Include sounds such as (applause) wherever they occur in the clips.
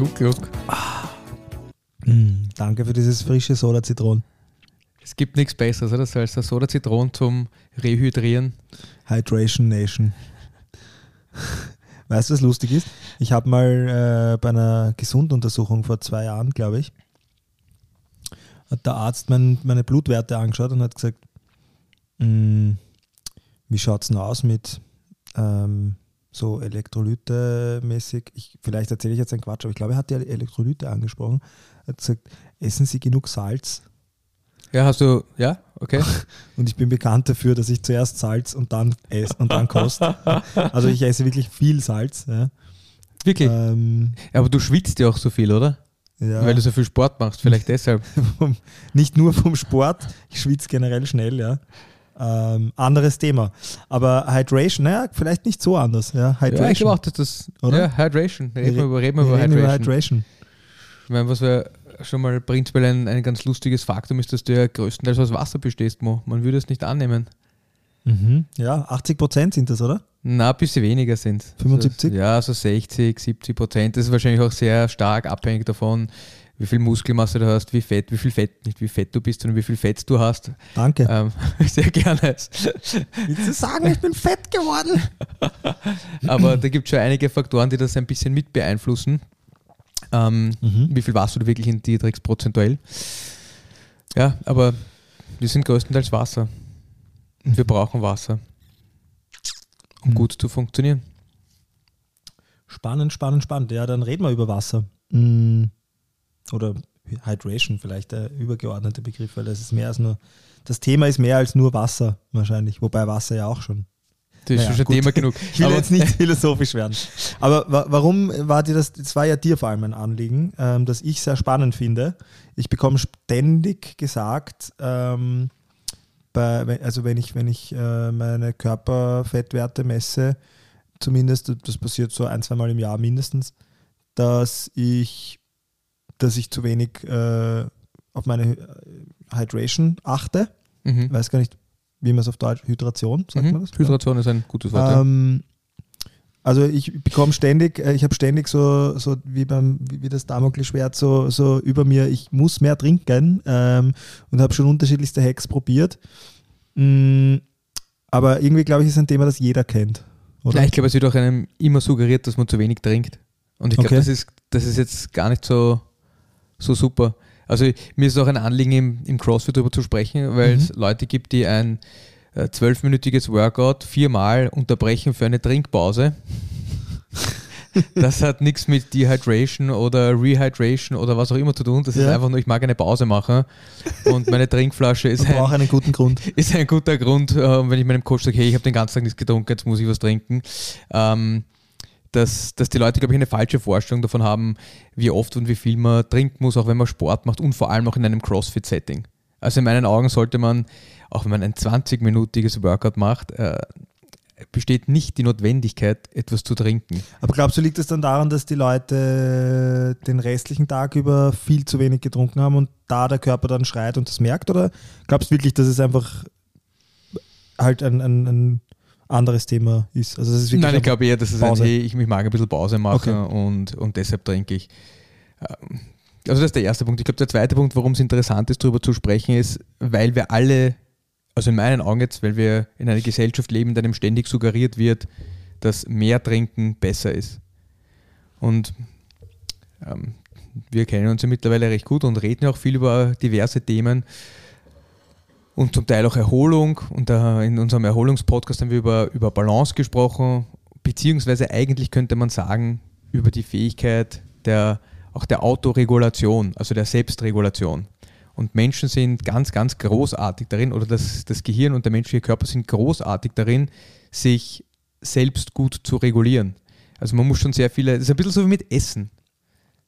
Jung. Gluck, gluck. Mm, danke für dieses frische Soda Zitron. Es gibt nichts Besseres, oder? Als das Soda Zitron zum Rehydrieren. Hydration Nation. Weißt du, was lustig ist? Ich habe mal äh, bei einer Gesunduntersuchung vor zwei Jahren, glaube ich, hat der Arzt mein, meine Blutwerte angeschaut und hat gesagt, "Mm, wie schaut es denn aus mit ähm, so Elektrolyte-mäßig? Ich, vielleicht erzähle ich jetzt einen Quatsch, aber ich glaube, er hat die Elektrolyte angesprochen. Er hat gesagt, essen Sie genug Salz? Ja, hast du, ja, okay. (laughs) Und ich bin bekannt dafür, dass ich zuerst Salz und dann esse und dann koste. (laughs) Also ich esse wirklich viel Salz. Ja. Wirklich. Ähm, aber du schwitzt ja auch so viel, oder? ja. Weil du so viel Sport machst, vielleicht (laughs) deshalb. nicht nur vom Sport, ich schwitze generell schnell, ja. Ähm, anderes Thema. Aber Hydration, naja, vielleicht nicht so anders. Ja, Ja, ich Hydration. glaube auch, dass das, Oder? ja, Hydration. Reden wir über, reden wir über reden Hydration. über Hydration. Ich meine, was wir schon mal prinzipiell ein, ein ganz lustiges Faktum ist, dass du ja größtenteils aus Wasser bestehst, Mo. Man würde es nicht annehmen. Mhm. Ja, 80 Prozent sind das, oder? Na, ein bisschen weniger sind 75? Ja, so 60, 70 Prozent. Das ist wahrscheinlich auch sehr stark abhängig davon, wie viel Muskelmasse du hast, wie fett, wie viel Fett, nicht wie fett du bist, sondern wie viel Fett du hast. Danke. Ähm, (laughs) sehr gerne. Willst du sagen, ich bin fett geworden? (laughs) Aber da gibt es schon einige Faktoren, die das ein bisschen mit beeinflussen. Ähm, Mhm. Wie viel Wasser du wirklich in dir trägst prozentuell. Ja, aber wir sind größtenteils Wasser. Und wir brauchen Wasser, um Mhm. gut zu funktionieren. Spannend, spannend, spannend. Ja, dann reden wir über Wasser. Mm, Oder Hydration vielleicht der übergeordnete Begriff, weil das ist mehr als nur, das Thema ist mehr als nur Wasser wahrscheinlich, wobei Wasser ja auch schon. Das ist Naja, schon gut. Thema genug. (laughs) Ich will jetzt nicht philosophisch werden. Aber wa warum war dir das, das war ja dir vor allem ein Anliegen, ähm, das ich sehr spannend finde. Ich bekomme ständig gesagt, ähm, bei, also wenn ich, wenn ich äh, meine Körperfettwerte messe, zumindest, das passiert so ein, zweimal im Jahr mindestens, dass ich, dass ich zu wenig äh, auf meine äh, Hydration achte. Mhm. Ich weiß gar nicht, wie man es auf Deutsch, Hydration, sagt man Mhm. das? Hydration ist ein gutes Wort. ja. Ähm, also ich bekomme ständig, äh, ich habe ständig so, so wie beim wie das Damoklesschwert so, so über mir, ich muss mehr trinken ähm, und habe schon unterschiedlichste Hacks probiert. Mm, aber irgendwie glaube ich, ist ein Thema, das jeder kennt. Oder? Ja, ich glaube, es wird auch einem immer suggeriert, dass man zu wenig trinkt. Und ich glaube, Okay. das, ist, das ist jetzt gar nicht so, so super. Also mir ist auch ein Anliegen, im, im CrossFit darüber zu sprechen, weil Mhm. es Leute gibt, die ein äh, zwölfminütiges Workout viermal unterbrechen für eine Trinkpause. Das hat nichts mit Dehydration oder Rehydration oder was auch immer zu tun. Das ist Ja. einfach nur, ich mag eine Pause machen und meine Trinkflasche (laughs) ist ein, einen guten Grund. (laughs) ist ein guter Grund, äh, wenn ich meinem Coach sage, hey, ich habe den ganzen Tag nichts getrunken, jetzt muss ich was trinken. Ähm, dass, dass die Leute, glaube ich, eine falsche Vorstellung davon haben, wie oft und wie viel man trinken muss, auch wenn man Sport macht und vor allem auch in einem CrossFit-Setting. Also in meinen Augen sollte man, auch wenn man ein 20-minütiges Workout macht, äh, besteht nicht die Notwendigkeit, etwas zu trinken. Aber glaubst du, liegt es dann daran, dass die Leute den restlichen Tag über viel zu wenig getrunken haben und da der Körper dann schreit und das merkt? Oder glaubst du wirklich, dass es einfach halt ein, ein, ein anderes Thema ist? Also das ist wirklich Nein, ich glaube eher, dass es ein, Pause. hey, ich mich mag ein bisschen Pause machen Okay. und, und deshalb trinke ich. Ähm, Also das ist der erste Punkt. Ich glaube, der zweite Punkt, warum es interessant ist, darüber zu sprechen, ist, weil wir alle, also in meinen Augen jetzt, weil wir in einer Gesellschaft leben, in der einem ständig suggeriert wird, dass mehr trinken besser ist. Und ähm, wir kennen uns ja mittlerweile recht gut und reden auch viel über diverse Themen und zum Teil auch Erholung. Und da in unserem Erholungspodcast haben wir über, über Balance gesprochen, beziehungsweise eigentlich könnte man sagen, über die Fähigkeit der, auch der Autoregulation, also der Selbstregulation. Und Menschen sind ganz, ganz großartig darin, oder das, das Gehirn und der menschliche Körper sind großartig darin, sich selbst gut zu regulieren. Also man muss schon sehr viele, das ist ein bisschen so wie mit Essen.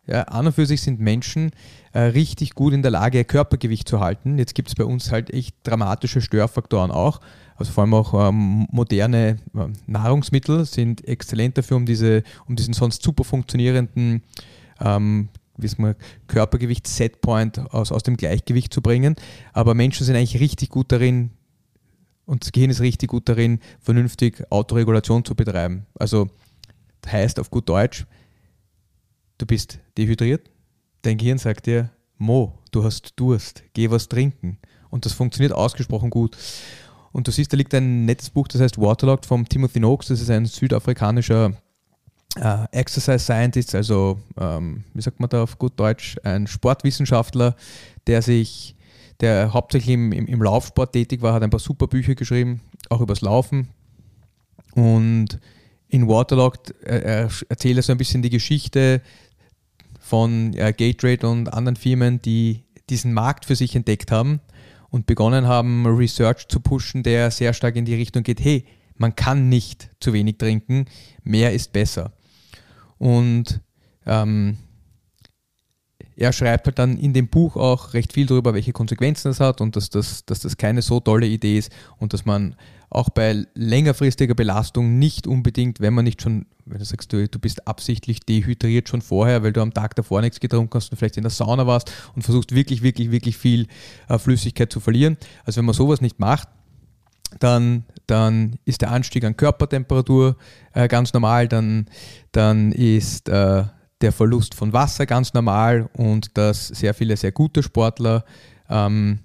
Ja, an und für sich sind Menschen äh, richtig gut in der Lage, Körpergewicht zu halten. Jetzt gibt es bei uns halt echt dramatische Störfaktoren auch. Also vor allem auch ähm, moderne äh, Nahrungsmittel sind exzellent dafür, um, diese, um diesen sonst super funktionierenden ähm, Körpergewicht, Setpoint aus, aus dem Gleichgewicht zu bringen. Aber Menschen sind eigentlich richtig gut darin, und das Gehirn ist richtig gut darin, vernünftig Autoregulation zu betreiben. Also heißt auf gut Deutsch, du bist dehydriert, dein Gehirn sagt dir, Mo, du hast Durst, geh was trinken. Und das funktioniert ausgesprochen gut. Und du siehst, da liegt ein nettes Buch, das heißt Waterlogged vom Timothy Noakes, das ist ein südafrikanischer äh, Exercise Scientist, also ähm, wie sagt man da auf gut Deutsch, ein Sportwissenschaftler, der sich, der hauptsächlich im, im, im Laufsport tätig war, hat ein paar super Bücher geschrieben, auch übers Laufen. Und in Waterlogged äh, er so ein bisschen die Geschichte von äh, Gatorade und anderen Firmen, die diesen Markt für sich entdeckt haben und begonnen haben, Research zu pushen, der sehr stark in die Richtung geht, hey, man kann nicht zu wenig trinken, mehr ist besser. Und ähm, er schreibt halt dann in dem Buch auch recht viel darüber, welche Konsequenzen das hat und dass das, dass das keine so tolle Idee ist und dass man auch bei längerfristiger Belastung nicht unbedingt, wenn man nicht schon, wenn du sagst, du, du bist absichtlich dehydriert schon vorher, weil du am Tag davor nichts getrunken hast und vielleicht in der Sauna warst und versuchst wirklich, wirklich, wirklich viel äh, Flüssigkeit zu verlieren. Also wenn man sowas nicht macht, dann, dann ist der Anstieg an Körpertemperatur äh, ganz normal, dann, dann ist äh, der Verlust von Wasser ganz normal und dass sehr viele sehr gute Sportler ähm,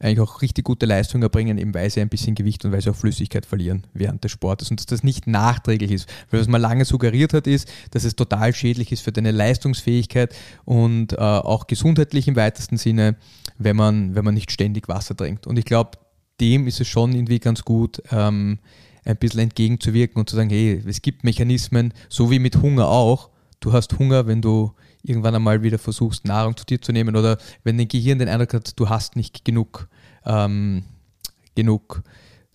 eigentlich auch richtig gute Leistungen erbringen, eben weil sie ein bisschen Gewicht und weil sie auch Flüssigkeit verlieren während des Sportes und dass das nicht nachträglich ist. Weil was man lange suggeriert hat, ist, dass es total schädlich ist für deine Leistungsfähigkeit und äh, auch gesundheitlich im weitesten Sinne, wenn man, wenn man nicht ständig Wasser trinkt. Und ich glaube, dem ist es schon irgendwie ganz gut, ähm, ein bisschen entgegenzuwirken und zu sagen, hey, es gibt Mechanismen, so wie mit Hunger auch. Du hast Hunger, wenn du irgendwann einmal wieder versuchst, Nahrung zu dir zu nehmen oder wenn dein Gehirn den Eindruck hat, du hast nicht genug, ähm, genug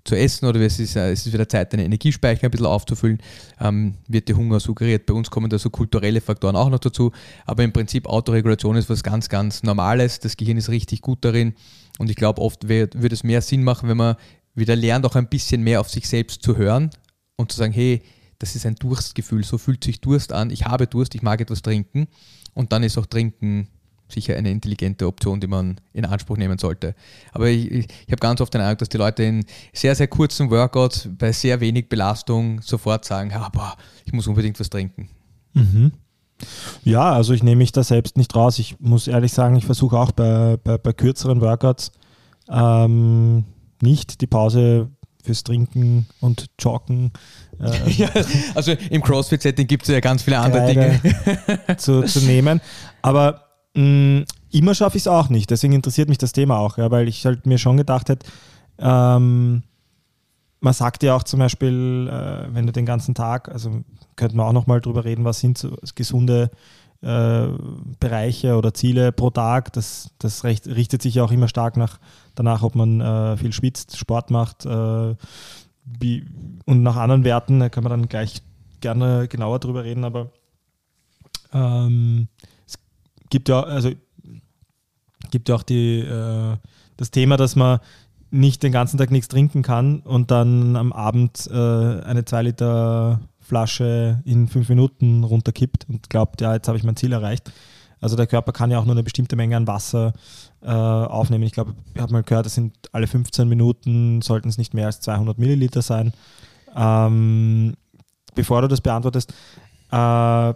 zu essen oder es ist, äh, es ist wieder Zeit, deine Energiespeicher ein bisschen aufzufüllen, ähm, wird der Hunger suggeriert. Bei uns kommen da so kulturelle Faktoren auch noch dazu, aber im Prinzip Autoregulation ist was ganz, ganz Normales. Das Gehirn ist richtig gut darin und ich glaube, oft wird es mehr Sinn machen, wenn man wieder lernt, auch ein bisschen mehr auf sich selbst zu hören und zu sagen, hey, das ist ein Durstgefühl, so fühlt sich Durst an, ich habe Durst, ich mag etwas trinken und dann ist auch Trinken sicher eine intelligente Option, die man in Anspruch nehmen sollte. Aber ich, ich, ich habe ganz oft den Eindruck, dass die Leute in sehr, sehr kurzen Workouts bei sehr wenig Belastung sofort sagen, ja, boah, ich muss unbedingt was trinken. Mhm. Ja, also ich nehme mich da selbst nicht raus. Ich muss ehrlich sagen, ich versuche auch bei, bei, bei kürzeren Workouts ähm, nicht die Pause fürs Trinken und Joggen. (laughs) Äh, ja, also im CrossFit-Setting gibt es ja ganz viele andere Dinge (laughs) zu, zu nehmen. Aber mh, mm, immer schaffe ich es auch nicht. Deswegen interessiert mich das Thema auch, ja, weil ich halt mir schon gedacht hätte, ähm, man sagt ja auch zum Beispiel, äh, wenn du den ganzen Tag, also könnten wir auch nochmal drüber reden, was sind so gesunde äh, Bereiche oder Ziele pro Tag. Das, das recht, richtet sich ja auch immer stark nach, danach, ob man äh, viel schwitzt, Sport macht äh, wie, und nach anderen Werten. Da kann man dann gleich gerne genauer drüber reden, aber ähm, es gibt ja, also gibt ja auch die, äh, das Thema, dass man nicht den ganzen Tag nichts trinken kann und dann am Abend äh, eine 2 Liter Flasche in fünf Minuten runterkippt und glaubt, ja, jetzt habe ich mein Ziel erreicht. Also der Körper kann ja auch nur eine bestimmte Menge an Wasser äh, aufnehmen. Ich glaube, ich habe mal gehört, das sind alle 15 Minuten, sollten es nicht mehr als 200 Milliliter sein. Ähm, bevor du das beantwortest, äh,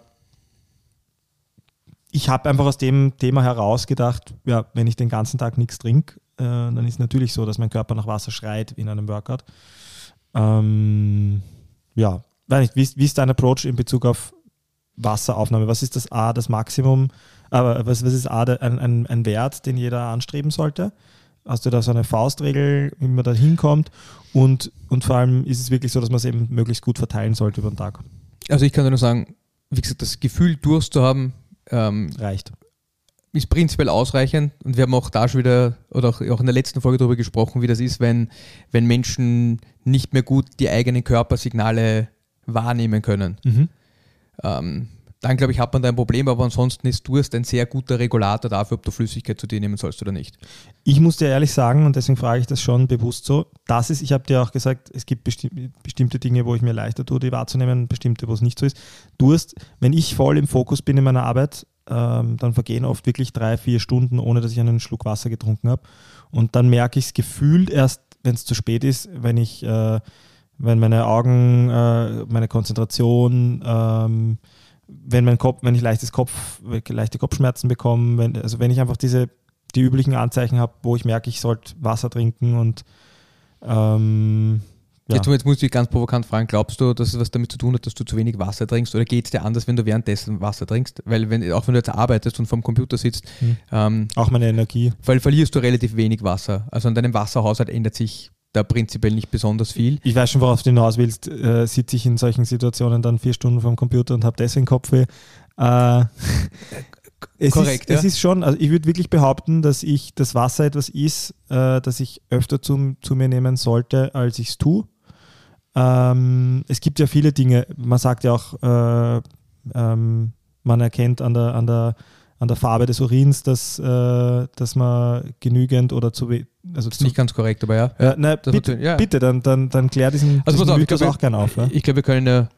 ich habe einfach aus dem Thema heraus gedacht, ja, wenn ich den ganzen Tag nichts trinke, äh, dann ist natürlich so, dass mein Körper nach Wasser schreit in einem Workout. Ähm, ja, weiß nicht, wie, wie ist dein Approach in Bezug auf Wasseraufnahme? Was ist das A, das Maximum? Aber was, was ist A, ein, ein, ein Wert, den jeder anstreben sollte? Hast du da so eine Faustregel, wie man da hinkommt? Und, und vor allem ist es wirklich so, dass man es eben möglichst gut verteilen sollte über den Tag? Also ich kann nur sagen, wie gesagt, das Gefühl, Durst zu haben, ähm, reicht. Ist prinzipiell ausreichend und wir haben auch da schon wieder oder auch in der letzten Folge darüber gesprochen, wie das ist, wenn, wenn Menschen nicht mehr gut die eigenen Körpersignale wahrnehmen können. Mhm. ähm, dann glaube ich, hat man da ein Problem, aber ansonsten ist Durst ein sehr guter Regulator dafür, ob du Flüssigkeit zu dir nehmen sollst oder nicht. Ich muss dir ehrlich sagen, und deswegen frage ich das schon bewusst so, das ist, ich habe dir auch gesagt, es gibt besti bestimmte Dinge, wo ich mir leichter tue, die wahrzunehmen, bestimmte, wo es nicht so ist. Durst, wenn ich voll im Fokus bin in meiner Arbeit, ähm, dann vergehen oft wirklich drei, vier Stunden, ohne dass ich einen Schluck Wasser getrunken habe. Und dann merke ich es gefühlt erst, wenn es zu spät ist, wenn ich, äh, wenn meine Augen, äh, meine Konzentration, ähm, wenn mein Kopf, wenn ich leichtes Kopf, leichte Kopfschmerzen bekomme, wenn, also wenn ich einfach diese, die üblichen Anzeichen habe, wo ich merke, ich sollte Wasser trinken und ähm, ja. Jetzt, jetzt muss ich dich ganz provokant fragen, glaubst du, dass es was damit zu tun hat, dass du zu wenig Wasser trinkst oder geht es dir anders, wenn du währenddessen Wasser trinkst? Weil wenn, auch wenn du jetzt arbeitest und vorm Computer sitzt, Hm. ähm, auch meine Energie. weil verlierst du relativ wenig Wasser. Also an deinem Wasserhaushalt ändert sich da prinzipiell nicht besonders viel. Ich weiß schon, worauf du hinaus willst. Äh, sitze ich in solchen Situationen dann vier Stunden vorm Computer und habe deswegen Kopfweh. Äh, (laughs) es Korrekt, ist, es ja. ist schon, also ich würde wirklich behaupten, dass ich das Wasser etwas ist, äh, das ich öfter zum, zu mir nehmen sollte, als ich es tue. Ähm, es gibt ja viele Dinge, man sagt ja auch, äh, ähm, man erkennt an der, an der, an der Farbe des Urins, dass, äh, dass man genügend oder zu, also Das ist zu nicht ganz korrekt, aber ja. ja, nein, Das bitte, ja. bitte, dann, dann, dann klär diesen, Also diesen auf, Mythos glaube, auch gerne auf. Ja? Ich glaube, wir können ja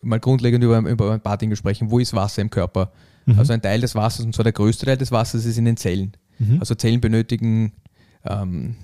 mal grundlegend über, über ein paar Dinge sprechen. Wo ist Wasser im Körper? Mhm. Also ein Teil des Wassers, und zwar der größte Teil des Wassers, ist in den Zellen. Mhm. Also Zellen benötigen ähm,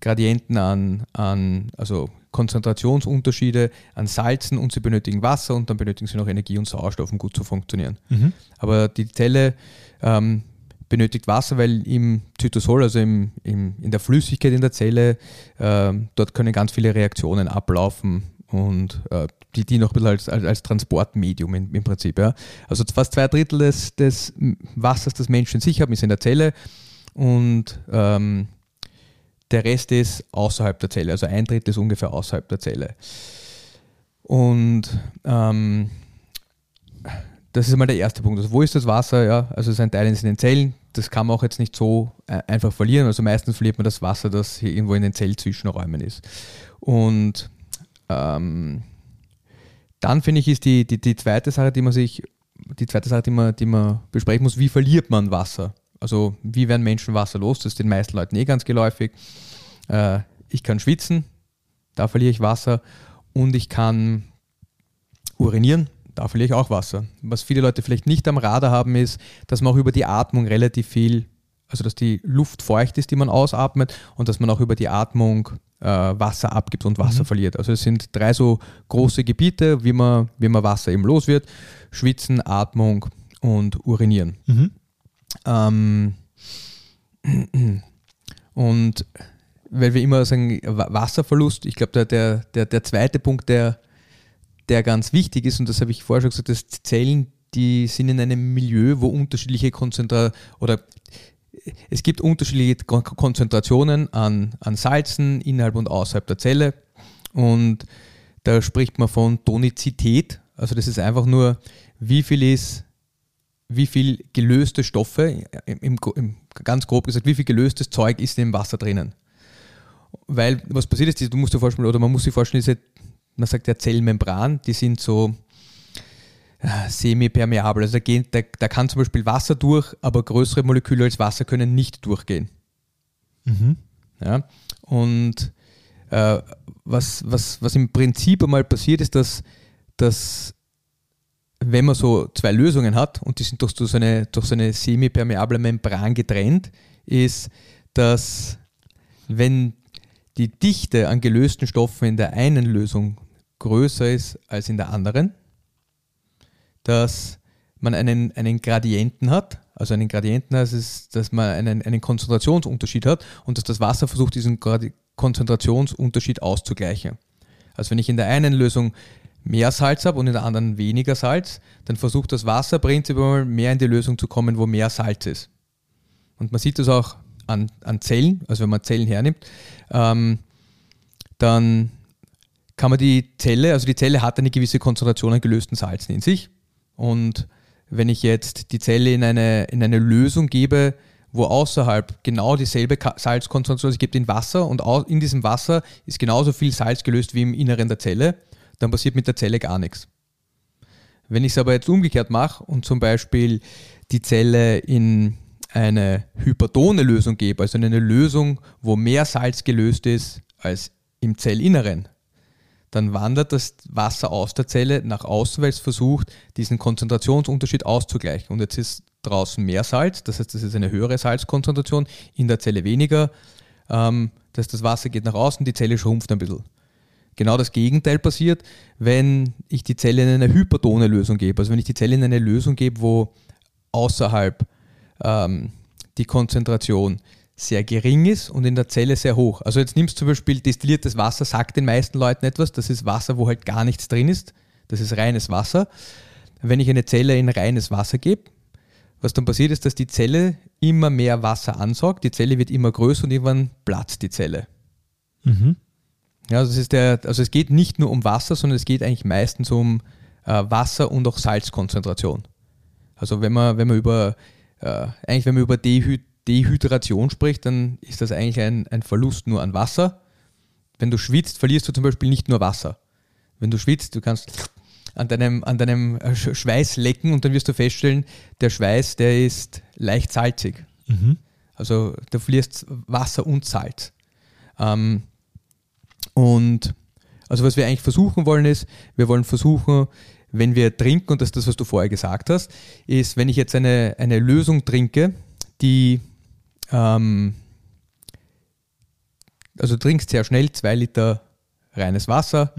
Gradienten an, an, also Konzentrationsunterschiede an Salzen und sie benötigen Wasser und dann benötigen sie noch Energie und Sauerstoff, um gut zu funktionieren. Mhm. Aber die Zelle ähm, benötigt Wasser, weil im Zytosol, also im, im, in der Flüssigkeit in der Zelle, ähm, dort können ganz viele Reaktionen ablaufen und äh, die dienen auch ein bisschen als, als, als Transportmedium im, im Prinzip. Ja. Also fast zwei Drittel des, des Wassers, das Menschen in sich haben, ist in der Zelle und ähm, der Rest ist außerhalb der Zelle, also ein Drittel ist ungefähr außerhalb der Zelle. Und ähm, das ist einmal der erste Punkt. Also wo ist das Wasser? Ja, also es ist ein Teil in den Zellen. Das kann man auch jetzt nicht so äh, einfach verlieren. Also meistens verliert man das Wasser, das hier irgendwo in den Zellzwischenräumen ist. Und ähm, dann finde ich, ist die, die, die zweite Sache, die man sich, die zweite Sache, die man, die man besprechen muss, wie verliert man Wasser? Also wie werden Menschen Wasser los? Das ist den meisten Leuten eh ganz geläufig. Äh, ich kann schwitzen, da verliere ich Wasser. Und ich kann urinieren, da verliere ich auch Wasser. Was viele Leute vielleicht nicht am Radar haben, ist, dass man auch über die Atmung relativ viel, also dass die Luft feucht ist, die man ausatmet und dass man auch über die Atmung äh, Wasser abgibt und Wasser verliert. Also es sind drei so große Gebiete, wie man, wie man Wasser eben los wird. Schwitzen, Atmung und Urinieren. Mhm. Ähm, und weil wir immer sagen, Wa- Wasserverlust, ich glaube, der, der, der, zweite Punkt, der, der ganz wichtig ist, und das habe ich vorher schon gesagt, dass Zellen, die sind in einem Milieu, wo unterschiedliche Konzentra oder es gibt unterschiedliche Kon- Konzentrationen an, an Salzen innerhalb und außerhalb der Zelle. Und da spricht man von Tonizität. Also das ist einfach nur, wie viel ist wie viel gelöste Stoffe, im, im, im, ganz grob gesagt, wie viel gelöstes Zeug ist im Wasser drinnen. Weil was passiert ist, du musst dir vorstellen, oder man muss sich vorstellen, diese, man sagt ja Zellmembran, die sind so äh, semi-permeabel. Also da, gehen, da, da kann zum Beispiel Wasser durch, aber größere Moleküle als Wasser können nicht durchgehen. Mhm. Ja? Und äh, was, was, was im Prinzip einmal passiert ist, dass, dass wenn man so zwei Lösungen hat und die sind durch so eine, durch so eine semipermeable Membran getrennt, ist, dass wenn die Dichte an gelösten Stoffen in der einen Lösung größer ist als in der anderen, dass man einen, einen Gradienten hat. Also einen Gradienten heißt es, dass man einen, einen Konzentrationsunterschied hat und dass das Wasser versucht, diesen Konzentrationsunterschied auszugleichen. Also wenn ich in der einen Lösung mehr Salz habe und in der anderen weniger Salz, dann versucht das Wasser prinzipiell mehr in die Lösung zu kommen, wo mehr Salz ist. Und man sieht das auch an, an Zellen, also wenn man Zellen hernimmt, ähm, dann kann man die Zelle, also die Zelle hat eine gewisse Konzentration an gelösten Salzen in sich. Und wenn ich jetzt die Zelle in eine, in eine Lösung gebe, wo außerhalb genau dieselbe Salzkonzentration, also ich gebe den Wasser und in diesem Wasser ist genauso viel Salz gelöst wie im Inneren der Zelle, dann passiert mit der Zelle gar nichts. Wenn ich es aber jetzt umgekehrt mache und zum Beispiel die Zelle in eine hypertone Lösung gebe, also in eine Lösung, wo mehr Salz gelöst ist als im Zellinneren, dann wandert das Wasser aus der Zelle nach außen, weil es versucht, diesen Konzentrationsunterschied auszugleichen. Und jetzt ist draußen mehr Salz, das heißt, das ist eine höhere Salzkonzentration, in der Zelle weniger. Ähm, das das Wasser geht nach außen, die Zelle schrumpft ein bisschen. Genau das Gegenteil passiert, wenn ich die Zelle in eine hypertone Lösung gebe. Also wenn ich die Zelle in eine Lösung gebe, wo außerhalb ähm, die Konzentration sehr gering ist und in der Zelle sehr hoch. Also jetzt nimmst du zum Beispiel destilliertes Wasser, sagt den meisten Leuten etwas, das ist Wasser, wo halt gar nichts drin ist, das ist reines Wasser. Wenn ich eine Zelle in reines Wasser gebe, was dann passiert ist, dass die Zelle immer mehr Wasser ansaugt, die Zelle wird immer größer und irgendwann platzt die Zelle. Mhm. Ja, also, es ist der, also es geht nicht nur um Wasser, sondern es geht eigentlich meistens um äh, Wasser und auch Salzkonzentration. Also wenn man, wenn man über, äh, eigentlich wenn man über Dehy Dehydration spricht, dann ist das eigentlich ein, ein Verlust nur an Wasser. Wenn du schwitzt, verlierst du zum Beispiel nicht nur Wasser. Wenn du schwitzt, du kannst an deinem, an deinem äh, Sch- Schweiß lecken und dann wirst du feststellen, der Schweiß, der ist leicht salzig. Mhm. Also du verlierst Wasser und Salz. Ähm, und also was wir eigentlich versuchen wollen ist, wir wollen versuchen, wenn wir trinken, und das ist das, was du vorher gesagt hast, ist, wenn ich jetzt eine, eine Lösung trinke, die, ähm, also du trinkst sehr schnell zwei Liter reines Wasser,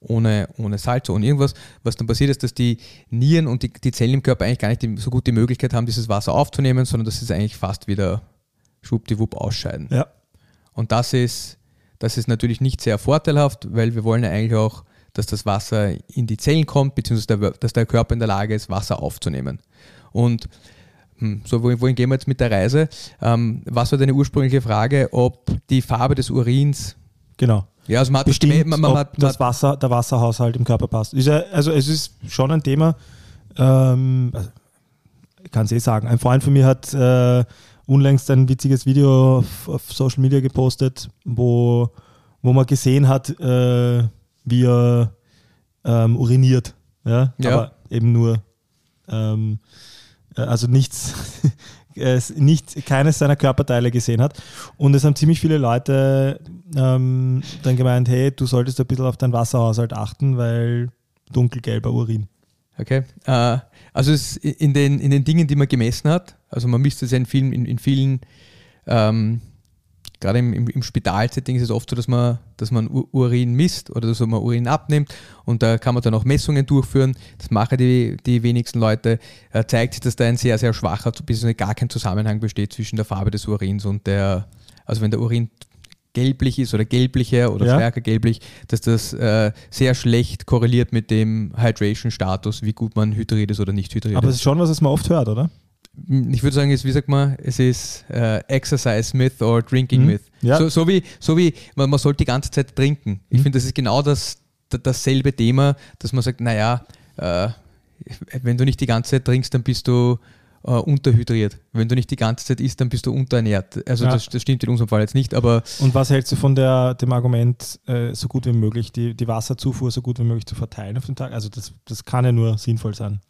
ohne, ohne Salz, ohne irgendwas. Was dann passiert ist, dass die Nieren und die, die Zellen im Körper eigentlich gar nicht die, so gut die Möglichkeit haben, dieses Wasser aufzunehmen, sondern dass sie es eigentlich fast wieder schwuppdiwupp ausscheiden. Ja. Und das ist, das ist natürlich nicht sehr vorteilhaft, weil wir wollen ja eigentlich auch, dass das Wasser in die Zellen kommt, beziehungsweise dass der Körper in der Lage ist, Wasser aufzunehmen. Und hm, so, wohin, gehen wir jetzt mit der Reise? Ähm, was war deine ursprüngliche Frage, ob die Farbe des Urins, Genau. ja, also man hat Bestimmt, gemerkt, man, man man das Wasser, der Wasserhaushalt im Körper passt. Ja, also es ist schon ein Thema, ähm, also ich kann es eh sagen, ein Freund von mir hat äh, unlängst ein witziges Video auf, auf Social Media gepostet, wo, wo man gesehen hat, äh, wie er ähm, uriniert. Ja? Ja. Aber eben nur, ähm, äh, also nichts, (laughs) es nicht, keines seiner Körperteile gesehen hat. Und es haben ziemlich viele Leute ähm, dann gemeint, hey, du solltest ein bisschen auf deinen Wasserhaushalt achten, weil dunkelgelber Urin. Okay. Äh, also in den, in den Dingen, die man gemessen hat, also man misst es ja in vielen, in, in vielen ähm, gerade im, im, im Spitalsetting ist es oft so, dass man, dass man Urin misst oder dass man Urin abnimmt und da kann man dann auch Messungen durchführen. Das machen die, die wenigsten Leute. Äh, zeigt sich, dass da ein sehr, sehr schwacher, bis gar kein Zusammenhang besteht zwischen der Farbe des Urins und der, also wenn der Urin gelblich ist oder gelblicher oder Ja. stärker gelblich, dass das äh, sehr schlecht korreliert mit dem Hydration-Status, wie gut man hydriert ist oder nicht hydriert Aber es ist. ist schon was, was man oft hört, oder? Ich würde sagen, es, wie sagt man, es ist äh, Exercise Myth or Drinking Mhm. Myth. Ja. So, so wie, so wie man, man sollte die ganze Zeit trinken. Ich Mhm. finde, das ist genau das, da- dasselbe Thema, dass man sagt, naja, äh, wenn du nicht die ganze Zeit trinkst, dann bist du äh, unterhydriert. Wenn du nicht die ganze Zeit isst, dann bist du unterernährt. Also Ja. das, das stimmt in unserem Fall jetzt nicht, aber Und was hältst du von der, dem Argument, äh, so gut wie möglich, die, die Wasserzufuhr so gut wie möglich zu verteilen auf den Tag? Also das, das kann ja nur sinnvoll sein.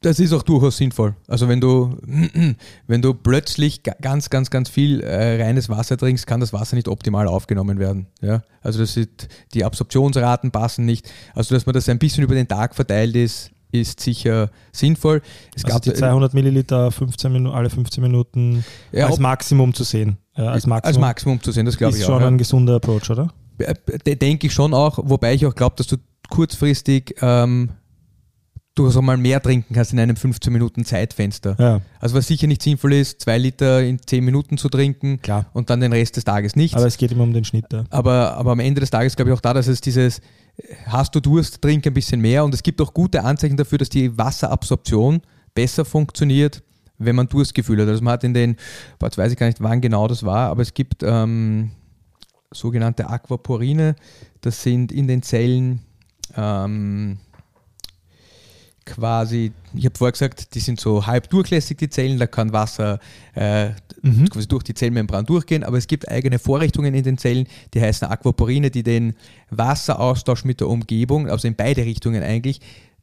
Das ist auch durchaus sinnvoll. Also wenn du, (clears throat) wenn du plötzlich ga- ganz, ganz, ganz viel äh, reines Wasser trinkst, kann das Wasser nicht optimal aufgenommen werden. Ja? Also das sind, die Absorptionsraten passen nicht. Also dass man das ein bisschen über den Tag verteilt ist, ist sicher sinnvoll. Es Also die 200 Milliliter 15 Minu alle 15 Minuten Ja, als Maximum zu sehen. Ja, als Maximum, als Maximum zu sehen, das glaube ist ich schon auch. ja. ein gesunder Approach, oder? De- Denke ich schon auch, wobei ich auch glaube, dass du kurzfristig ähm, durchaus auch mal mehr trinken kannst in einem 15 Minuten Zeitfenster. Ja, Also was sicher nicht sinnvoll ist, zwei Liter in 10 Minuten zu trinken klar. und dann den Rest des Tages nicht. Aber es geht immer um den Schnitt. Ja. Aber, aber am Ende des Tages glaube ich auch da, dass es dieses, hast du Durst, trink ein bisschen mehr. Und es gibt auch gute Anzeichen dafür, dass die Wasserabsorption besser funktioniert, wenn man Durstgefühl hat. Also man hat in den, jetzt weiß ich gar nicht, wann genau das war, aber es gibt ähm, sogenannte Aquaporine. Das sind in den Zellen ähm, quasi, ich habe vorher gesagt, die sind so halb durchlässig, die Zellen, da kann Wasser äh, Mhm. quasi durch die Zellmembran durchgehen, aber es gibt eigene Vorrichtungen in den Zellen, die heißen Aquaporine, die den Wasseraustausch mit der Umgebung, also in beide Richtungen eigentlich,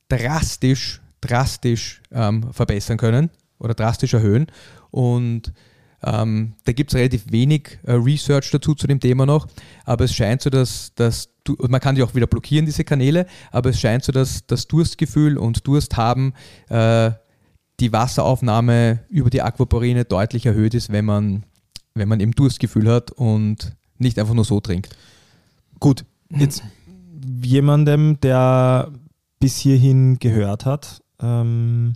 drastisch, drastisch ähm, verbessern können oder drastisch erhöhen. Und ähm, da gibt es relativ wenig äh, Research dazu zu dem Thema noch, aber es scheint so, dass, dass du, man kann die auch wieder blockieren, diese Kanäle, aber es scheint so, dass das Durstgefühl und Durst haben äh, die Wasseraufnahme über die Aquaporine deutlich erhöht ist, wenn man, wenn man eben Durstgefühl hat und nicht einfach nur so trinkt. Gut, jetzt jemandem, der bis hierhin gehört hat, ähm,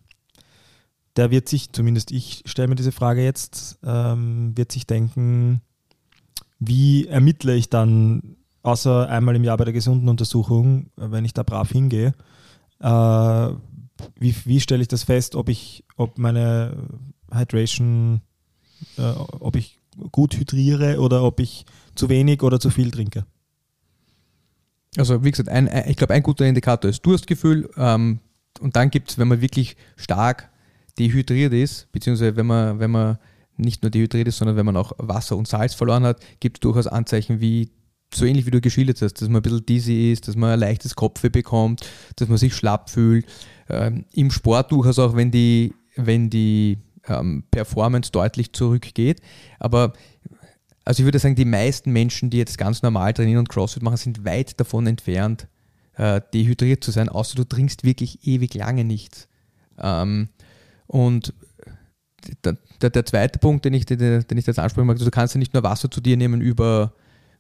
der wird sich, zumindest ich stelle mir diese Frage jetzt, ähm, wird sich denken, wie ermittle ich dann, außer einmal im Jahr bei der gesunden Untersuchung, wenn ich da brav hingehe, äh, wie, wie stelle ich das fest, ob ich, ob meine Hydration, äh, ob ich gut hydriere oder ob ich zu wenig oder zu viel trinke? Also wie gesagt, ein, ich glaube, ein guter Indikator ist Durstgefühl. Ähm, und dann gibt es, wenn man wirklich stark dehydriert ist, beziehungsweise wenn man, wenn man nicht nur dehydriert ist, sondern wenn man auch Wasser und Salz verloren hat, gibt es durchaus Anzeichen wie, so ähnlich wie du geschildert hast, dass man ein bisschen dizzy ist, dass man ein leichtes Kopfweh bekommt, dass man sich schlapp fühlt. Ähm, Im Sport durchaus auch, wenn die, wenn die ähm, Performance deutlich zurückgeht. Aber also ich würde sagen, die meisten Menschen, die jetzt ganz normal trainieren und CrossFit machen, sind weit davon entfernt, äh, dehydriert zu sein, außer du trinkst wirklich ewig lange nichts. Ähm, und der, der, zweite Punkt, den ich, den, den ich jetzt ansprechen mag, du kannst ja nicht nur Wasser zu dir nehmen über,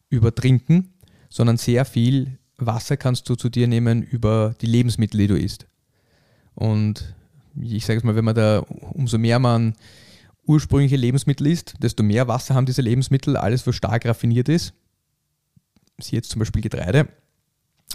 über Trinken, sondern sehr viel Wasser kannst du zu dir nehmen über die Lebensmittel, die du isst. Und ich sage es mal, wenn man da, umso mehr man ursprüngliche Lebensmittel isst, desto mehr Wasser haben diese Lebensmittel, alles was stark raffiniert ist, sie jetzt zum Beispiel Getreide,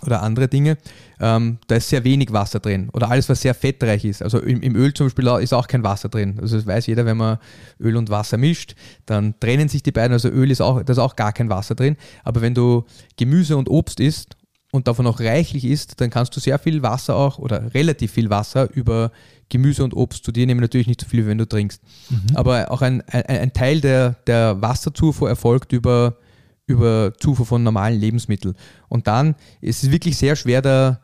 oder andere Dinge, ähm, da ist sehr wenig Wasser drin. Oder alles, was sehr fettreich ist. Also im, im, Öl zum Beispiel ist auch kein Wasser drin. Also das weiß jeder, wenn man Öl und Wasser mischt, dann trennen sich die beiden. Also Öl ist auch, da ist auch gar kein Wasser drin. Aber wenn du Gemüse und Obst isst und davon auch reichlich isst, dann kannst du sehr viel Wasser auch oder relativ viel Wasser über Gemüse und Obst zu dir nehmen. Natürlich nicht so viel, wenn du trinkst. Mhm. Aber auch ein, ein, ein Teil der, der Wasserzufuhr erfolgt über über Zufuhr von normalen Lebensmitteln. Und dann ist es wirklich sehr schwer, da,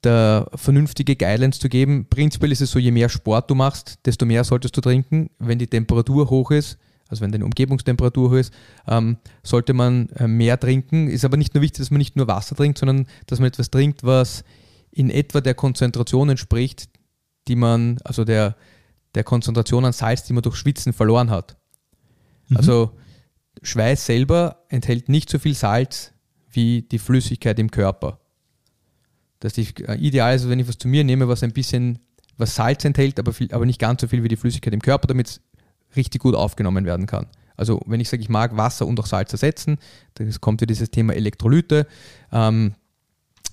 da vernünftige Guidelines zu geben. Prinzipiell ist es so, je mehr Sport du machst, desto mehr solltest du trinken. Wenn die Temperatur hoch ist, also wenn deine Umgebungstemperatur hoch ist, ähm, sollte man äh, mehr trinken. Ist aber nicht nur wichtig, dass man nicht nur Wasser trinkt, sondern dass man etwas trinkt, was in etwa der Konzentration entspricht, die man, also der, der Konzentration an Salz, die man durch Schwitzen verloren hat. Mhm. Also Schweiß selber enthält nicht so viel Salz wie die Flüssigkeit im Körper. Das ist äh, ideal, also wenn ich was zu mir nehme, was ein bisschen was Salz enthält, aber, viel, aber nicht ganz so viel wie die Flüssigkeit im Körper, damit es richtig gut aufgenommen werden kann. Also wenn ich sage, ich mag Wasser und auch Salz ersetzen, dann kommt wieder dieses Thema Elektrolyte, ähm,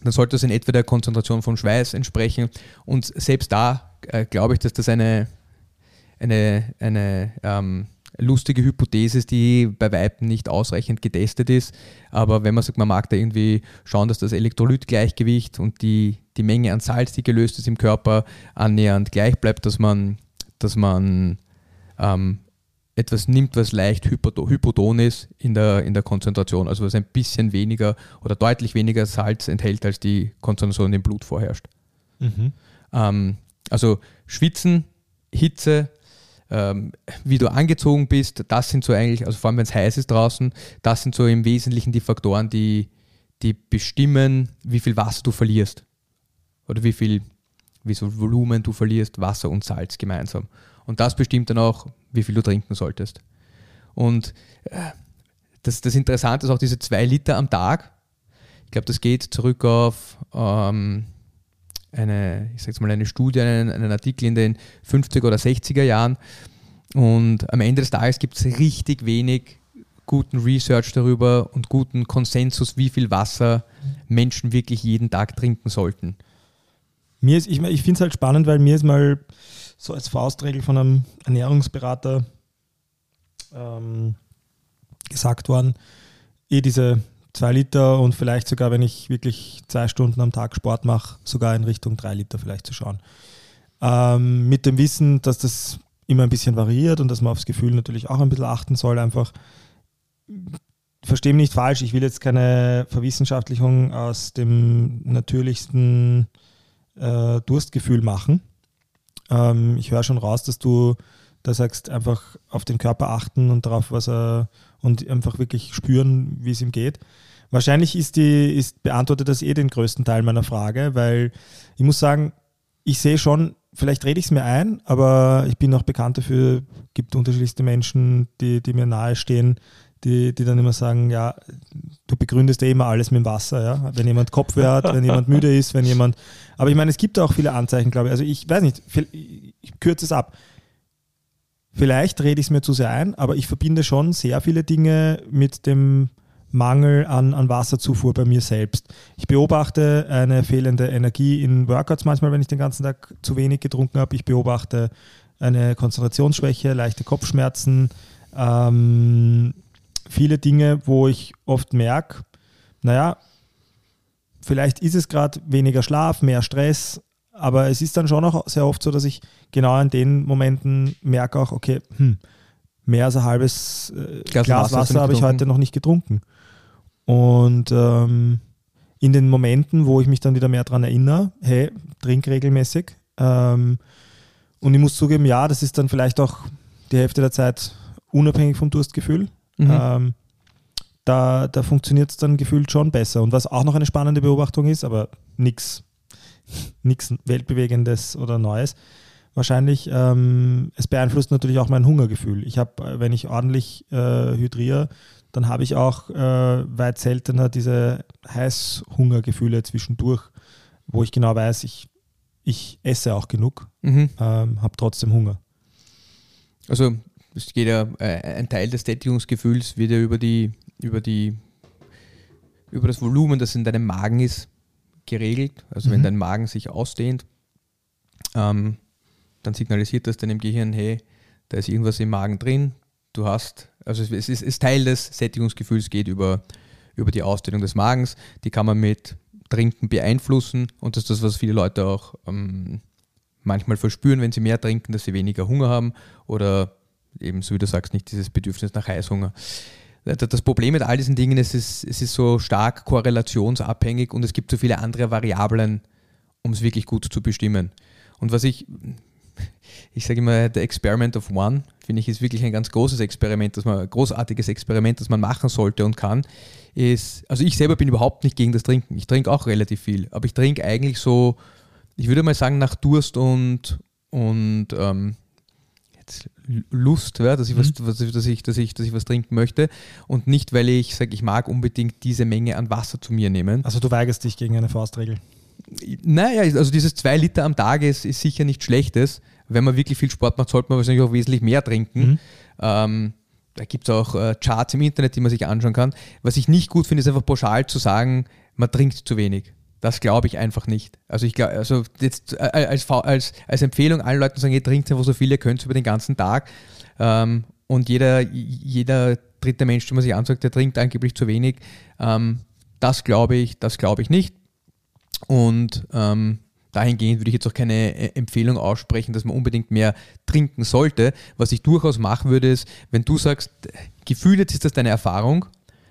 dann sollte das in etwa der Konzentration von Schweiß entsprechen. Und selbst da äh, glaube ich, dass das eine, eine, eine ähm, lustige Hypothese ist, die bei Weitem nicht ausreichend getestet ist. Aber wenn man sagt, man mag da irgendwie schauen, dass das Elektrolytgleichgewicht und die, die Menge an Salz, die gelöst ist im Körper, annähernd gleich bleibt, dass man, dass man ähm, etwas nimmt, was leicht hypoton ist in der, in der Konzentration, also was ein bisschen weniger oder deutlich weniger Salz enthält, als die Konzentration im Blut vorherrscht. Mhm. Ähm, also Schwitzen, Hitze, ähm, wie du angezogen bist, das sind so eigentlich, also vor allem wenn es heiß ist draußen, das sind so im Wesentlichen die Faktoren, die, die bestimmen, wie viel Wasser du verlierst. Oder wie viel, wie viel Volumen du verlierst, Wasser und Salz gemeinsam. Und das bestimmt dann auch, wie viel du trinken solltest. Und äh, das, das Interessante ist auch diese zwei Liter am Tag. Ich glaube, das geht zurück auf ähm, eine, ich sage mal, eine Studie, einen, einen Artikel in den 50er oder 60er Jahren. Und am Ende des Tages gibt es richtig wenig guten Research darüber und guten Konsensus, wie viel Wasser Menschen wirklich jeden Tag trinken sollten. Mir ist, ich, ich finde es halt spannend, weil mir ist mal so als Faustregel von einem Ernährungsberater ähm, gesagt worden, eh diese zwei Liter und vielleicht sogar, wenn ich wirklich zwei Stunden am Tag Sport mache, sogar in Richtung drei Liter vielleicht zu schauen. Ähm, mit dem Wissen, dass das immer ein bisschen variiert und dass man aufs Gefühl natürlich auch ein bisschen achten soll, einfach. Verstehe mich nicht falsch, ich will jetzt keine Verwissenschaftlichung aus dem natürlichsten äh, Durstgefühl machen. Ähm, ich höre schon raus, dass du da sagst, einfach auf den Körper achten und darauf, was er und einfach wirklich spüren, wie es ihm geht. Wahrscheinlich ist die, ist, beantwortet das eh den größten Teil meiner Frage, weil ich muss sagen, ich sehe schon, vielleicht rede ich es mir ein, aber ich bin auch bekannt dafür, gibt unterschiedlichste Menschen, die, die mir nahestehen, die, die dann immer sagen, ja, du begründest ja immer alles mit dem Wasser, ja. Wenn jemand Kopfweh hat, wenn jemand müde ist, wenn jemand. (laughs) Aber ich meine, es gibt auch viele Anzeichen, glaube ich. Also ich weiß nicht, ich kürze es ab. Vielleicht rede ich es mir zu sehr ein, aber ich verbinde schon sehr viele Dinge mit dem Mangel an, an Wasserzufuhr bei mir selbst. Ich beobachte eine fehlende Energie in Workouts manchmal, wenn ich den ganzen Tag zu wenig getrunken habe. Ich beobachte eine Konzentrationsschwäche, leichte Kopfschmerzen, ähm, viele Dinge, wo ich oft merke, naja, vielleicht ist es gerade weniger Schlaf, mehr Stress, aber es ist dann schon auch sehr oft so, dass ich genau in den Momenten merke auch, okay, hm, mehr als ein halbes äh, Glas Glas, Wasser Wasser, habe ich heute noch nicht getrunken. Und ähm, in den Momenten, wo ich mich dann wieder mehr daran erinnere, hey, trink regelmäßig. Ähm, und ich muss zugeben, ja, das ist dann vielleicht auch die Hälfte der Zeit unabhängig vom Durstgefühl. Mhm. Ähm, da da funktioniert es dann gefühlt schon besser. Und was auch noch eine spannende Beobachtung ist, aber nichts nichts Weltbewegendes oder Neues, wahrscheinlich, ähm, es beeinflusst natürlich auch mein Hungergefühl. Ich habe, wenn ich ordentlich äh, hydriere, dann habe ich auch äh, weit seltener diese Heißhungergefühle zwischendurch, wo ich genau weiß, ich, ich esse auch genug, Mhm. ähm, habe trotzdem Hunger. Also es geht ja, äh, ein Teil des Sättigungsgefühls wird ja über die, über die, über das Volumen, das in deinem Magen ist, geregelt. Also wenn Mhm. dein Magen sich ausdehnt, ähm, dann signalisiert das deinem Gehirn, hey, da ist irgendwas im Magen drin, du hast, also es ist, ist Teil des Sättigungsgefühls, geht über, über die Ausdehnung des Magens, die kann man mit Trinken beeinflussen und das ist das, was viele Leute auch ähm, manchmal verspüren, wenn sie mehr trinken, dass sie weniger Hunger haben oder eben, so wie du sagst, nicht dieses Bedürfnis nach Heißhunger. Das Problem mit all diesen Dingen es ist, es ist so stark korrelationsabhängig und es gibt so viele andere Variablen, um es wirklich gut zu bestimmen. Und was ich, ich sage immer, the experiment of one, finde ich, ist wirklich ein ganz großes Experiment, das man, großartiges Experiment, das man machen sollte und kann, ist, also ich selber bin überhaupt nicht gegen das Trinken. Ich trinke auch relativ viel, aber ich trinke eigentlich so, ich würde mal sagen, nach Durst und, und ähm, Lust, ja, dass, ich was, was, dass, ich, dass, ich, dass ich was trinken möchte und nicht, weil ich sage, ich mag unbedingt diese Menge an Wasser zu mir nehmen. Also du weigerst dich gegen eine Faustregel. Naja, also dieses zwei Liter am Tag ist, ist sicher nicht schlechtes. Wenn man wirklich viel Sport macht, sollte man wahrscheinlich auch wesentlich mehr trinken. Mhm. Ähm, da gibt es auch äh, Charts im Internet, die man sich anschauen kann. Was ich nicht gut finde, ist einfach pauschal zu sagen, man trinkt zu wenig. Das glaube ich einfach nicht. Also ich glaube, also jetzt äh, als, V- als, als Empfehlung allen Leuten zu sagen, ihr trinkt einfach so viel ihr könnt über den ganzen Tag. Ähm, und jeder, jeder dritte Mensch, den man sich ansagt, der trinkt angeblich zu wenig. Ähm, das glaube ich, das glaube ich nicht. Und ähm, dahingehend würde ich jetzt auch keine äh, Empfehlung aussprechen, dass man unbedingt mehr trinken sollte. Was ich durchaus machen würde, ist, wenn du sagst, gefühlt ist das deine Erfahrung,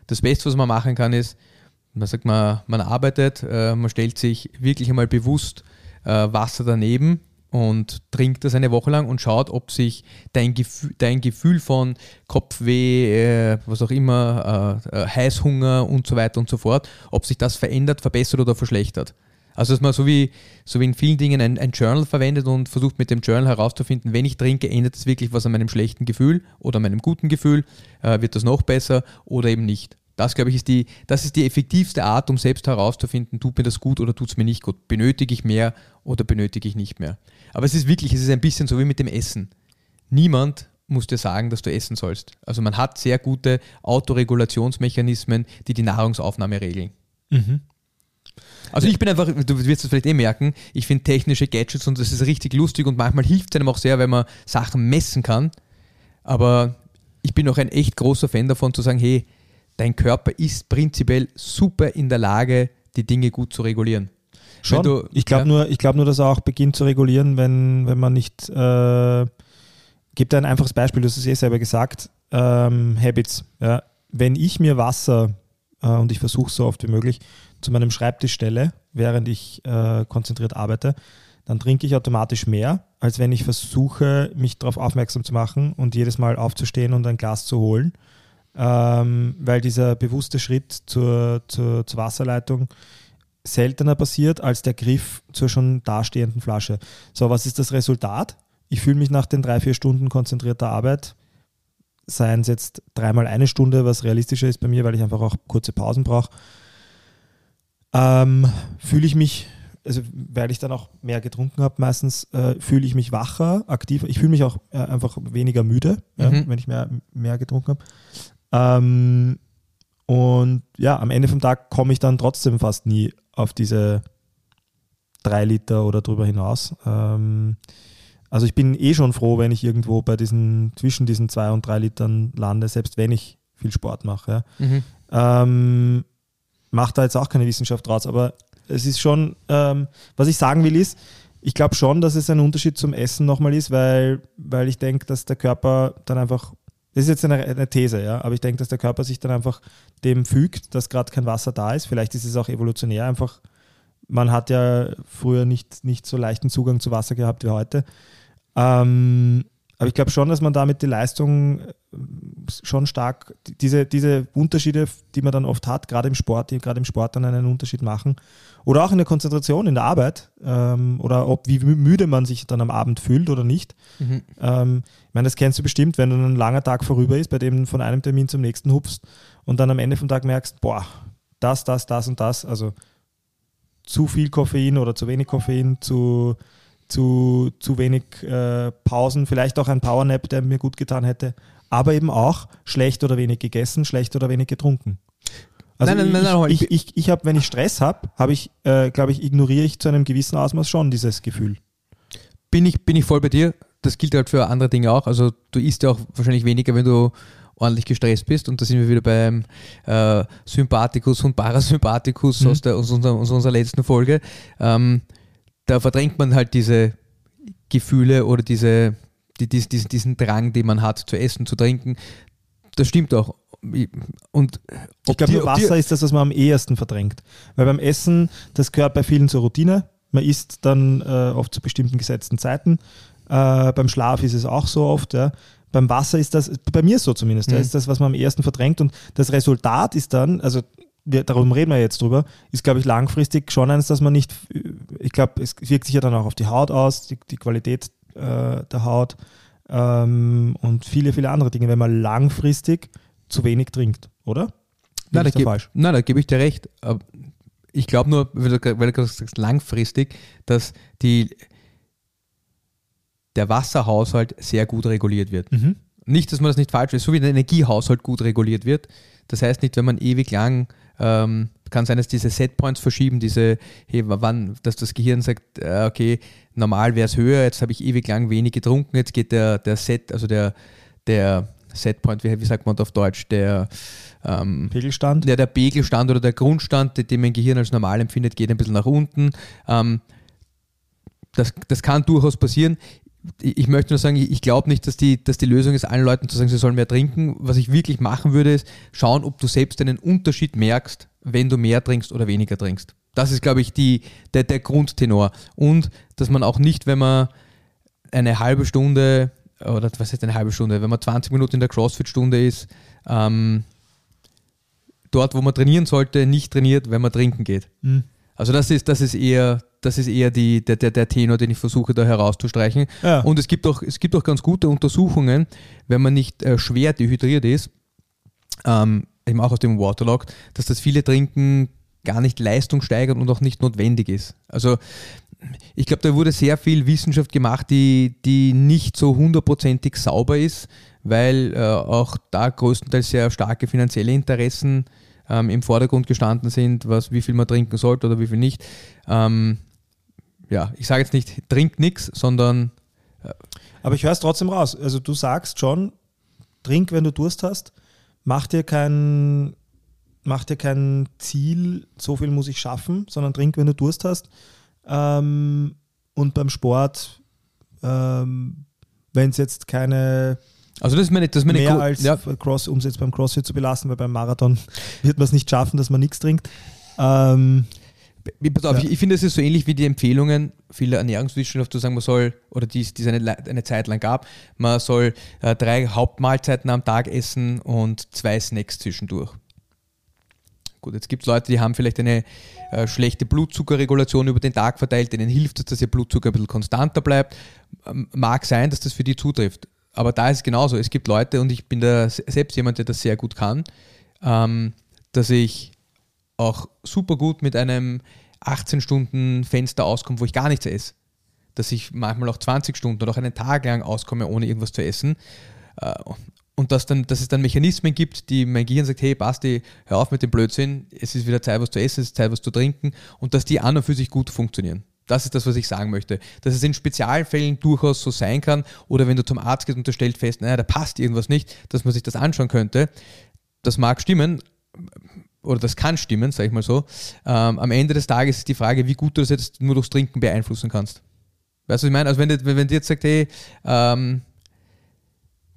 das Beste, was man machen kann, ist, man sagt, man, man arbeitet, äh, man stellt sich wirklich einmal bewusst äh, Wasser daneben und trinkt das eine Woche lang und schaut, ob sich dein Gefühl, dein Gefühl von Kopfweh, was auch immer, Heißhunger und so weiter und so fort, ob sich das verändert, verbessert oder verschlechtert. Also dass man so wie, so wie in vielen Dingen ein, ein Journal verwendet und versucht mit dem Journal herauszufinden, wenn ich trinke, ändert es wirklich was an meinem schlechten Gefühl oder meinem guten Gefühl, äh, wird das noch besser oder eben nicht. Das, glaube ich, ist die, das ist die effektivste Art, um selbst herauszufinden, tut mir das gut oder tut es mir nicht gut. Benötige ich mehr oder benötige ich nicht mehr. Aber es ist wirklich, es ist ein bisschen so wie mit dem Essen. Niemand muss dir sagen, dass du essen sollst. Also man hat sehr gute Autoregulationsmechanismen, die die Nahrungsaufnahme regeln. Also ich bin einfach, du wirst es vielleicht eh merken, ich finde technische Gadgets und das ist richtig lustig und manchmal hilft es einem auch sehr, wenn man Sachen messen kann. Aber ich bin auch ein echt großer Fan davon zu sagen, hey, dein Körper ist prinzipiell super in der Lage, die Dinge gut zu regulieren. Schon. Du- ich glaube ja. nur, ich glaube nur, dass er auch beginnt zu regulieren, wenn, wenn man nicht. Äh, gib dir ein einfaches Beispiel, du hast es eh selber gesagt. Ähm, Habits. Ja. Wenn ich mir Wasser, äh, und ich versuche so oft wie möglich, zu meinem Schreibtisch stelle, während ich äh, konzentriert arbeite, dann trinke ich automatisch mehr, als wenn ich versuche, mich darauf aufmerksam zu machen und jedes Mal aufzustehen und ein Glas zu holen. Ähm, weil dieser bewusste Schritt zur, zur, zur Wasserleitung seltener passiert als der Griff zur schon dastehenden Flasche. So, was ist das Resultat? Ich fühle mich nach den drei, vier Stunden konzentrierter Arbeit, seien es jetzt dreimal eine Stunde, was realistischer ist bei mir, weil ich einfach auch kurze Pausen brauche, ähm, fühle ich mich, also weil ich dann auch mehr getrunken habe, meistens äh, fühle ich mich wacher, aktiver. Ich fühle mich auch äh, einfach weniger müde, ja, Mhm. wenn ich mehr, mehr getrunken habe. Ähm, und ja, am Ende vom Tag komme ich dann trotzdem fast nie auf diese drei Liter oder drüber hinaus. Ähm, also ich bin eh schon froh, wenn ich irgendwo bei diesen, zwischen diesen zwei und drei Litern lande, selbst wenn ich viel Sport mache. Ja. Mhm. Ähm, macht da jetzt auch keine Wissenschaft draus, aber es ist schon, ähm, was ich sagen will, ist, ich glaube schon, dass es ein Unterschied zum Essen nochmal ist, weil, weil ich denke, dass der Körper dann einfach, das ist jetzt eine, eine These, ja, aber ich denke, dass der Körper sich dann einfach dem fügt, dass gerade kein Wasser da ist. Vielleicht ist es auch evolutionär einfach. Man hat ja früher nicht, nicht so leichten Zugang zu Wasser gehabt wie heute. Ähm, aber ich glaube schon, dass man damit die Leistung äh, schon stark, die- diese, diese Unterschiede, die man dann oft hat, gerade im Sport, die gerade im Sport dann einen Unterschied machen. Oder auch in der Konzentration, in der Arbeit. Ähm, oder ob wie mü- müde man sich dann am Abend fühlt oder nicht. Mhm. Ähm, ich meine, das kennst du bestimmt, wenn dann ein langer Tag vorüber ist, bei dem du von einem Termin zum nächsten hupfst und dann am Ende vom Tag merkst, boah, das, das, das und das, also zu viel Koffein oder zu wenig Koffein, zu, zu, zu wenig äh, Pausen, vielleicht auch ein Powernap, der mir gut getan hätte, aber eben auch schlecht oder wenig gegessen, schlecht oder wenig getrunken. Also Nein, nein, nein, ich, nein, ich, ich, ich habe, wenn ich Stress habe, habe ich, äh, glaube ich, ignoriere ich zu einem gewissen Ausmaß schon dieses Gefühl. Bin ich, bin ich voll bei dir. Das gilt halt für andere Dinge auch. Also du isst ja auch wahrscheinlich weniger, wenn du ordentlich gestresst bist. Und da sind wir wieder beim äh, Sympathikus und Parasympathikus Mhm. aus, der, aus, unserer, aus unserer letzten Folge. Ähm, da verdrängt man halt diese Gefühle oder diese, die, dies- diesen, diesen Drang, den man hat, zu essen, zu trinken. Das stimmt auch. Und Ich glaube, Wasser ist das, was man am ehesten verdrängt. Weil beim Essen, das gehört bei vielen zur Routine. Man isst dann äh, oft zu bestimmten gesetzten Zeiten. Äh, beim Schlaf ist es auch so oft. Ja. Beim Wasser ist das, bei mir so zumindest, Mhm. ist das, was man am ehesten verdrängt. Und das Resultat ist dann, also wir, darum reden wir jetzt drüber, ist, glaube ich, langfristig schon eines, dass man nicht, ich glaube, es wirkt sich ja dann auch auf die Haut aus, die, die Qualität äh, der Haut ähm, und viele, viele andere Dinge, wenn man langfristig zu wenig trinkt, oder? Nein, da geb, falsch? nein, da gebe ich dir recht. Aber Ich glaube nur, weil du, weil du gerade sagst, langfristig, dass die, der Wasserhaushalt sehr gut reguliert wird. Mhm. Nicht, dass man das nicht falsch ist, so wie der Energiehaushalt gut reguliert wird. Das heißt nicht, wenn man ewig lang, ähm, kann sein, dass diese Setpoints verschieben, diese, hey, wann, dass das Gehirn sagt, äh, okay, normal wäre es höher, jetzt habe ich ewig lang wenig getrunken, jetzt geht der, der Set, also der, der Setpoint, wie, wie sagt man auf Deutsch, der ähm, Pegelstand? ja, der Pegelstand oder der Grundstand, den mein Gehirn als normal empfindet, geht ein bisschen nach unten. Ähm, das, das kann durchaus passieren. Ich möchte nur sagen, ich glaube nicht, dass die, dass die Lösung ist, allen Leuten zu sagen, sie sollen mehr trinken. Was ich wirklich machen würde, ist schauen, ob du selbst einen Unterschied merkst, wenn du mehr trinkst oder weniger trinkst. Das ist, glaube ich, die, der, der Grundtenor. Und dass man auch nicht, wenn man eine halbe Stunde oder was heißt eine halbe Stunde, wenn man 20 Minuten in der CrossFit-Stunde ist, ähm, dort, wo man trainieren sollte, nicht trainiert, wenn man trinken geht. Mhm. Also das ist, das ist eher, das ist eher die, der, der, der Tenor, den ich versuche da herauszustreichen. Ja. Und es gibt auch, es gibt auch ganz gute Untersuchungen, wenn man nicht äh, schwer dehydriert ist, ähm, eben auch aus dem Waterlog, dass das viele Trinken gar nicht leistungssteigernd und auch nicht notwendig ist. Also ich glaube, da wurde sehr viel Wissenschaft gemacht, die, die nicht so hundertprozentig sauber ist, weil äh, auch da größtenteils sehr starke finanzielle Interessen ähm, im Vordergrund gestanden sind, was, wie viel man trinken sollte oder wie viel nicht. Ähm, ja, ich sage jetzt nicht, trink nichts, sondern Aber ich höre es trotzdem raus. Also du sagst schon, trink, wenn du Durst hast, mach dir kein, mach dir kein Ziel, so viel muss ich schaffen, sondern trink, wenn du Durst hast. Ähm, und beim Sport, ähm, wenn es jetzt keine also das ist meine, das ist meine mehr als ja, Cross, um es jetzt beim CrossFit zu belassen, weil beim Marathon wird man es nicht schaffen, dass man nichts trinkt. Ähm, Pass auf, Ja. ich, ich finde, es ist so ähnlich wie die Empfehlungen vieler Ernährungswissenschaftler, sagen, man soll, oder die es eine, eine Zeit lang gab, man soll äh, drei Hauptmahlzeiten am Tag essen und zwei Snacks zwischendurch. Gut, jetzt gibt es Leute, die haben vielleicht eine äh, schlechte Blutzuckerregulation über den Tag verteilt, denen hilft es, dass ihr Blutzucker ein bisschen konstanter bleibt. Ähm, mag sein, dass das für die zutrifft. Aber da ist es genauso. Es gibt Leute, und ich bin da se- selbst jemand, der das sehr gut kann, ähm, dass ich auch super gut mit einem 18-Stunden-Fenster auskomme, wo ich gar nichts esse. Dass ich manchmal auch 20 Stunden oder auch einen Tag lang auskomme, ohne irgendwas zu essen. Äh, Und dass, dann, dass es dann Mechanismen gibt, die mein Gehirn sagt, hey Basti, hör auf mit dem Blödsinn, es ist wieder Zeit, was zu essen, es ist Zeit, was zu trinken und dass die an und für sich gut funktionieren. Das ist das, was ich sagen möchte. Dass es in Spezialfällen durchaus so sein kann oder wenn du zum Arzt gehst und du stellst fest, naja, da passt irgendwas nicht, dass man sich das anschauen könnte. Das mag stimmen, oder das kann stimmen, sag ich mal so. Ähm, am Ende des Tages ist die Frage, wie gut du das jetzt nur durchs Trinken beeinflussen kannst. Weißt du, was ich meine? Also wenn, du- wenn, dir jetzt sagt, hey, ähm,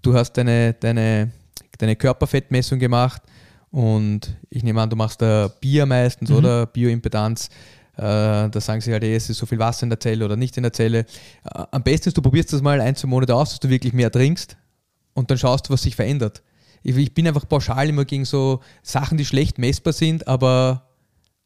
du hast deine, deine, deine Körperfettmessung gemacht und ich nehme an, du machst da Bier meistens oder Bioimpedanz. Äh, da sagen sie halt, hey, es ist so viel Wasser in der Zelle oder nicht in der Zelle. Äh, am besten ist, du probierst das mal ein, zwei Monate aus, dass du wirklich mehr trinkst und dann schaust du, was sich verändert. Ich, ich bin einfach pauschal immer gegen so Sachen, die schlecht messbar sind, aber,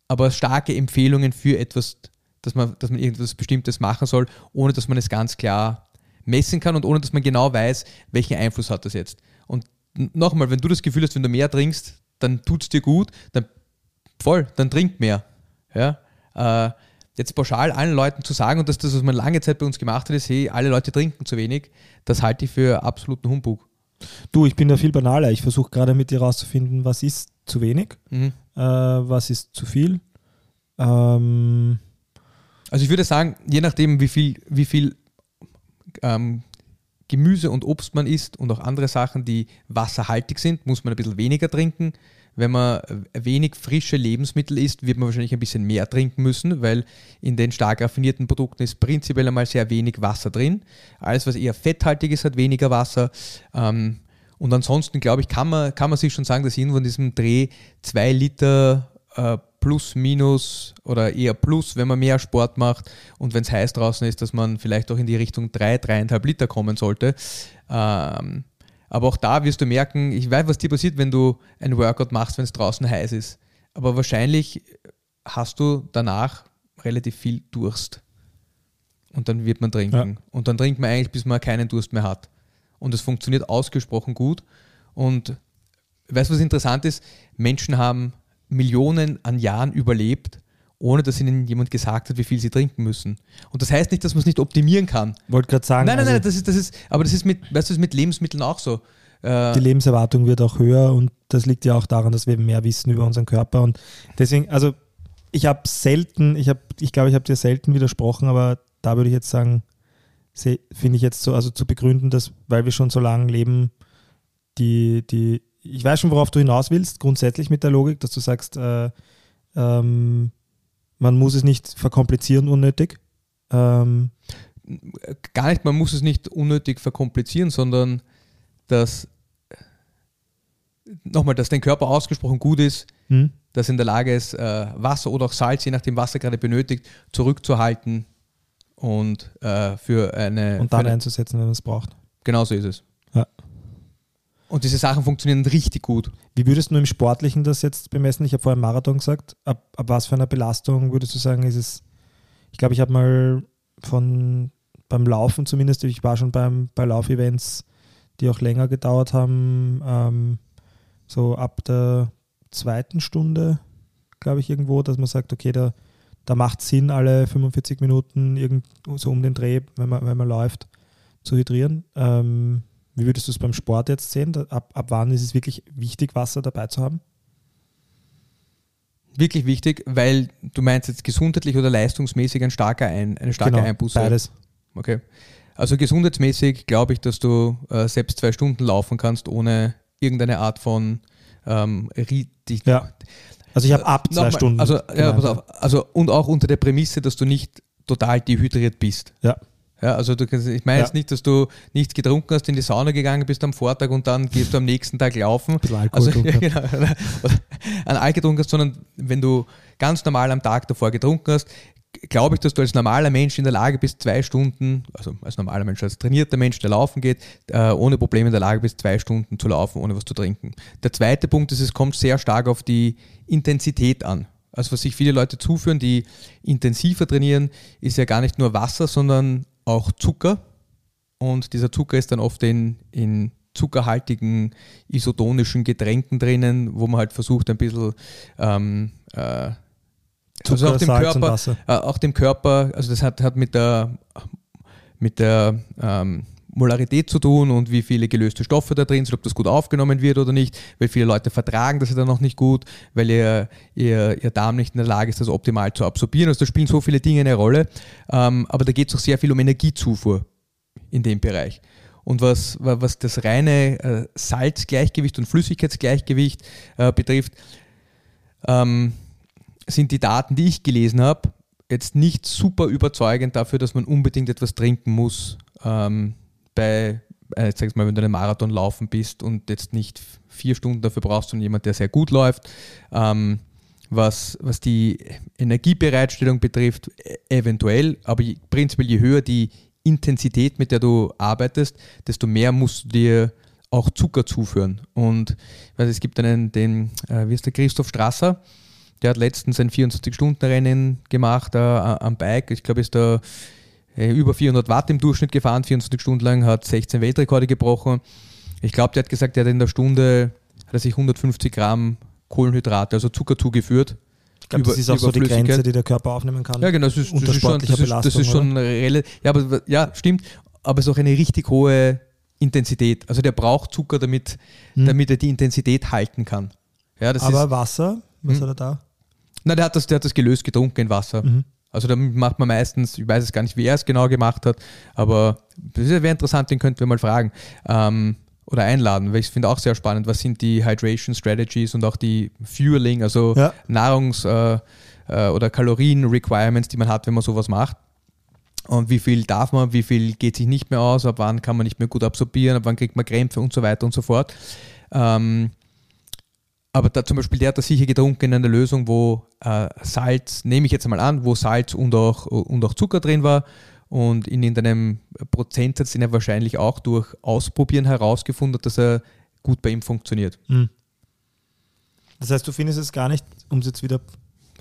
aber starke Empfehlungen für etwas, dass man, dass man irgendwas Bestimmtes machen soll, ohne dass man es ganz klar messen kann und ohne dass man genau weiß, welchen Einfluss hat das jetzt. Und nochmal, wenn du das Gefühl hast, wenn du mehr trinkst, dann tut es dir gut, dann voll, dann trink mehr. Ja? Äh, jetzt pauschal allen Leuten zu sagen, und dass das, was man lange Zeit bei uns gemacht hat, ist, hey, alle Leute trinken zu wenig, das halte ich für absoluten Humbug. Du, ich bin da viel banaler. Ich versuche gerade mit dir rauszufinden, was ist zu wenig, Mhm. äh, was ist zu viel. Ähm, Also ich würde sagen, je nachdem, wie viel, wie viel ähm, Gemüse und Obst man isst und auch andere Sachen, die wasserhaltig sind, muss man ein bisschen weniger trinken. Wenn man wenig frische Lebensmittel isst, wird man wahrscheinlich ein bisschen mehr trinken müssen, weil in den stark raffinierten Produkten ist prinzipiell einmal sehr wenig Wasser drin. Alles, was eher fetthaltig ist, hat weniger Wasser. Ähm, und ansonsten, glaube ich, kann man, kann man sich schon sagen, dass irgendwo in diesem Dreh zwei Liter äh, plus, minus oder eher plus, wenn man mehr Sport macht und wenn es heiß draußen ist, dass man vielleicht auch in die Richtung drei, dreieinhalb Liter kommen sollte. Ähm, aber auch da wirst du merken, ich weiß, was dir passiert, wenn du ein Workout machst, wenn es draußen heiß ist. Aber wahrscheinlich hast du danach relativ viel Durst. Und dann wird man trinken. Und dann trinkt man eigentlich, bis man keinen Durst mehr hat. Und es funktioniert ausgesprochen gut. Und weißt du, was interessant ist? Menschen haben Millionen an Jahren überlebt, ohne dass ihnen jemand gesagt hat, wie viel sie trinken müssen. Und das heißt nicht, dass man es nicht optimieren kann. wollte gerade sagen, Nein, nein, also nein, das ist, das ist, aber das ist mit, weißt du, ist mit Lebensmitteln auch so. Äh, die Lebenserwartung wird auch höher und das liegt ja auch daran, dass wir mehr wissen über unseren Körper. Und deswegen, also ich habe selten, ich habe, ich glaube, ich habe dir selten widersprochen, aber da würde ich jetzt sagen, finde ich jetzt so, also zu begründen, dass, weil wir schon so lange leben, die, die, ich weiß schon, worauf du hinaus willst, grundsätzlich mit der Logik, dass du sagst, äh, ähm, man muss es nicht verkomplizieren unnötig. Ähm, gar nicht, man muss es nicht unnötig verkomplizieren, sondern dass nochmal, dass dein Körper ausgesprochen gut ist, hm? dass er in der Lage ist, äh, Wasser oder auch Salz, je nachdem, was er gerade benötigt, zurückzuhalten und äh, für eine. Und für dann eine einzusetzen, wenn man es braucht. genau so ist es. Ja. Und diese Sachen funktionieren richtig gut. Wie würdest du im Sportlichen das jetzt bemessen? Ich habe vorhin Marathon gesagt. Ab, ab was für einer Belastung würdest du sagen, ist es? Ich glaube, ich habe mal von beim Laufen zumindest, ich war schon beim, bei Laufevents, die auch länger gedauert haben, ähm, so ab der zweiten Stunde, glaube ich, irgendwo, dass man sagt, okay, da, da macht Sinn, alle 45 Minuten irgend, so um den Dreh, wenn man, wenn man läuft, zu hydrieren. Ähm, wie würdest du es beim Sport jetzt sehen? Ab, ab wann ist es wirklich wichtig, Wasser dabei zu haben? Wirklich wichtig, weil du meinst jetzt gesundheitlich oder leistungsmäßig ein starker ein, eine starke Einbuße. Genau, Beides. Okay. Also gesundheitsmäßig glaube ich, dass du äh, selbst zwei Stunden laufen kannst, ohne irgendeine Art von ähm, Ja. Also ich habe ab zwei Nochmal, Stunden. Also, ja, pass auf. also und auch unter der Prämisse, dass du nicht total dehydriert bist. Ja. Ja, also du, kannst- ich meine Ja. jetzt nicht, dass du nichts getrunken hast, in die Sauna gegangen bist am Vortag und dann gehst du am nächsten Tag laufen. also, (laughs) genau, oder, oder an Alkohol getrunken hast, sondern wenn du ganz normal am Tag davor getrunken hast, glaube ich, dass du als normaler Mensch in der Lage bist, zwei Stunden, also als normaler Mensch, als trainierter Mensch, der laufen geht, äh, ohne Probleme in der Lage bist, zwei Stunden zu laufen, ohne was zu trinken. Der zweite Punkt ist, es kommt sehr stark auf die Intensität an. Also was sich viele Leute zuführen, die intensiver trainieren, ist ja gar nicht nur Wasser, sondern auch Zucker. Und dieser Zucker ist dann oft in, in zuckerhaltigen isotonischen Getränken drinnen, wo man halt versucht, ein bisschen ähm, äh, also auch dem Salz Körper, Wasser. äh, auch dem Körper, also das hat, hat mit der, mit der ähm, Molarität zu tun und wie viele gelöste Stoffe da drin sind, ob das gut aufgenommen wird oder nicht, weil viele Leute vertragen das ja dann noch nicht gut, weil ihr, ihr, ihr Darm nicht in der Lage ist, das optimal zu absorbieren. Also da spielen so viele Dinge eine Rolle, ähm, aber da geht es auch sehr viel um Energiezufuhr in dem Bereich. Und was, wa- was das reine äh, Salzgleichgewicht und Flüssigkeitsgleichgewicht äh, betrifft, ähm, sind die Daten, die ich gelesen habe, jetzt nicht super überzeugend dafür, dass man unbedingt etwas trinken muss. Ähm, bei, äh, jetzt sag's mal, wenn du einen Marathon laufen bist und jetzt nicht vier Stunden dafür brauchst, sondern jemand, der sehr gut läuft. Ähm, was, was die Energiebereitstellung betrifft, e- eventuell, aber prinzipiell je höher die Intensität, mit der du arbeitest, desto mehr musst du dir auch Zucker zuführen. Und ich weiß, es gibt einen, den, äh, wie ist der, Christoph Strasser, der hat letztens ein 24-Stunden-Rennen gemacht äh, am Bike. Ich glaube, ist äh, über 400 Watt im Durchschnitt gefahren, 24 Stunden lang, hat 16 Weltrekorde gebrochen. Ich glaube, der hat gesagt, der hat in der Stunde hat er sich 150 Gramm Kohlenhydrate, also Zucker zugeführt. Ich glaube, das ist auch so die Grenze, die der Körper aufnehmen kann. Ja, genau, das ist, das ist schon, das ist, das ist schon relativ, ja, aber, ja, stimmt, aber es ist auch eine richtig hohe Intensität. Also der braucht Zucker, damit, Hm. damit er die Intensität halten kann. Ja, Aber ist, Wasser, was Hm. hat er da? na, der hat das, der hat das gelöst getrunken in Wasser. Mhm. Also damit macht man meistens, ich weiß es gar nicht, wie er es genau gemacht hat, aber das wäre interessant, den könnten wir mal fragen ähm, oder einladen, weil ich finde auch sehr spannend, was sind die Hydration Strategies und auch die Fueling, also Ja. Nahrungs- äh, äh, oder Kalorien-Requirements, die man hat, wenn man sowas macht. Und wie viel darf man, wie viel geht sich nicht mehr aus, ab wann kann man nicht mehr gut absorbieren, ab wann kriegt man Krämpfe und so weiter und so fort. Ähm, aber da zum Beispiel, der hat das sicher getrunken in einer Lösung, wo äh, Salz, nehme ich jetzt einmal an, wo Salz und auch, und auch Zucker drin war und in irgendeinem Prozentsatz, den er wahrscheinlich auch durch Ausprobieren herausgefunden hat, dass er gut bei ihm funktioniert. Hm. Das heißt, du findest es gar nicht, um es jetzt wieder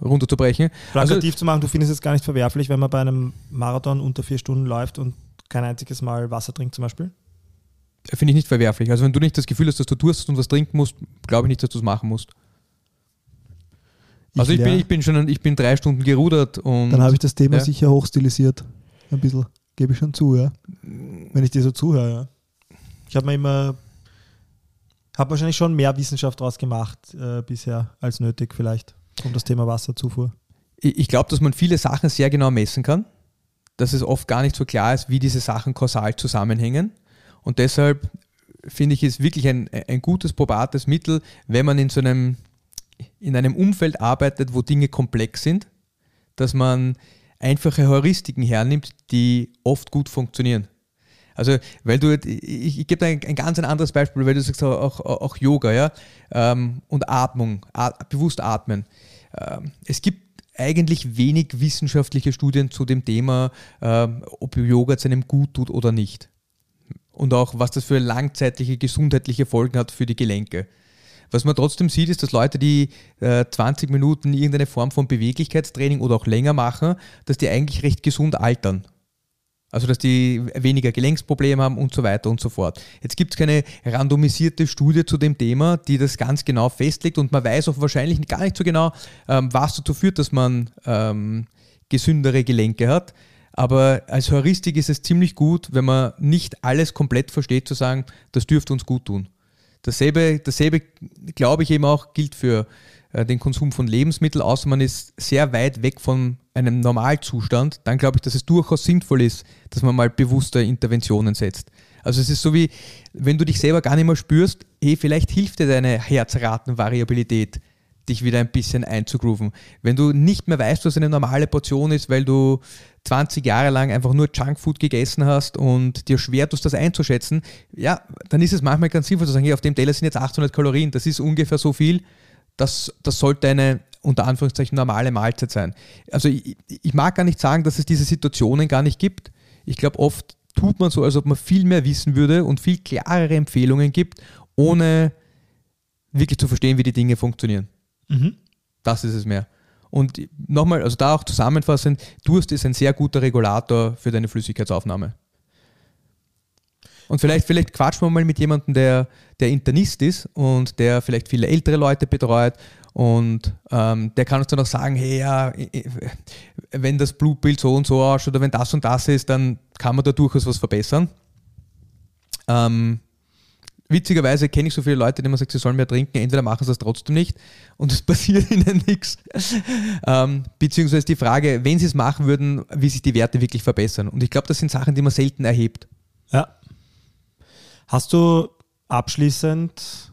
Runterzubrechen. plakativ zu machen, du findest es gar nicht verwerflich, wenn man bei einem Marathon unter vier Stunden läuft und kein einziges Mal Wasser trinkt zum Beispiel? Finde ich nicht verwerflich. Also wenn du nicht das Gefühl hast, dass du Durst und was trinken musst, glaube ich nicht, dass du es machen musst. Also ich, leer. bin, ich bin schon, ich bin drei Stunden gerudert und Dann habe ich das Thema Ja. sicher hochstilisiert. Ein bisschen, gebe ich schon zu, ja. Wenn ich dir so zuhöre, ja. Ich habe mir immer, habe wahrscheinlich schon mehr Wissenschaft draus gemacht äh, bisher als nötig vielleicht, um das Thema Wasserzufuhr. ich, ich glaube, dass man viele Sachen sehr genau messen kann, dass es oft gar nicht so klar ist, wie diese Sachen kausal zusammenhängen. Und deshalb finde ich es wirklich ein, ein gutes, probates Mittel, wenn man in so einem, in einem Umfeld arbeitet, wo Dinge komplex sind, dass man einfache Heuristiken hernimmt, die oft gut funktionieren. Also, weil du, ich, ich gebe ein, ein ganz ein anderes Beispiel, weil du sagst auch, auch, auch Yoga, ja, ähm, und Atmung, at, bewusst atmen. Ähm, es gibt eigentlich wenig wissenschaftliche Studien zu dem Thema, ähm, ob Yoga zu einem gut tut oder nicht. Und auch, was das für langzeitliche gesundheitliche Folgen hat für die Gelenke. Was man trotzdem sieht, ist, dass Leute, die äh, 20 Minuten irgendeine Form von Beweglichkeitstraining oder auch länger machen, dass die eigentlich recht gesund altern. Also, dass die weniger Gelenksprobleme haben und so weiter und so fort. Jetzt gibt es keine randomisierte Studie zu dem Thema, die das ganz genau festlegt und man weiß auch wahrscheinlich gar nicht so genau, ähm, was dazu führt, dass man ähm, gesündere Gelenke hat. Aber als Heuristik ist es ziemlich gut, wenn man nicht alles komplett versteht, zu sagen, das dürfte uns gut tun. Dasselbe, dasselbe glaube ich eben auch, gilt für äh, den Konsum von Lebensmitteln, außer man ist sehr weit weg von einem Normalzustand, dann glaube ich, dass es durchaus sinnvoll ist, dass man mal bewusste Interventionen setzt. Also es ist so wie, wenn du dich selber gar nicht mehr spürst, eh, vielleicht hilft dir deine Herzratenvariabilität, dich wieder ein bisschen einzugrooven. Wenn du nicht mehr weißt, was eine normale Portion ist, weil du 20 Jahre lang einfach nur Junkfood gegessen hast und dir schwer tust, das einzuschätzen, ja, dann ist es manchmal ganz sinnvoll zu sagen, hey, auf dem Teller sind jetzt 800 Kalorien, das ist ungefähr so viel, das, das sollte eine unter Anführungszeichen normale Mahlzeit sein. Also ich, ich mag gar nicht sagen, dass es diese Situationen gar nicht gibt. Ich glaube, oft tut man so, als ob man viel mehr wissen würde und viel klarere Empfehlungen gibt, ohne wirklich zu verstehen, wie die Dinge funktionieren. Mhm. Das ist es mehr. Und nochmal, also da auch zusammenfassend, Durst ist ein sehr guter Regulator für deine Flüssigkeitsaufnahme. Und vielleicht, vielleicht quatschen wir mal mit jemandem, der, der Internist ist und der vielleicht viele ältere Leute betreut und ähm, der kann uns dann auch sagen, hey, ja, wenn das Blutbild so und so ausschaut oder wenn das und das ist, dann kann man da durchaus was verbessern. Ähm, witzigerweise kenne ich so viele Leute, die man sagt, sie sollen mehr trinken, entweder machen sie es trotzdem nicht und es (laughs) passiert ihnen nichts. Ähm, beziehungsweise die Frage, wenn sie es machen würden, wie sich die Werte wirklich verbessern. Und ich glaube, das sind Sachen, die man selten erhebt. Ja. Hast du abschließend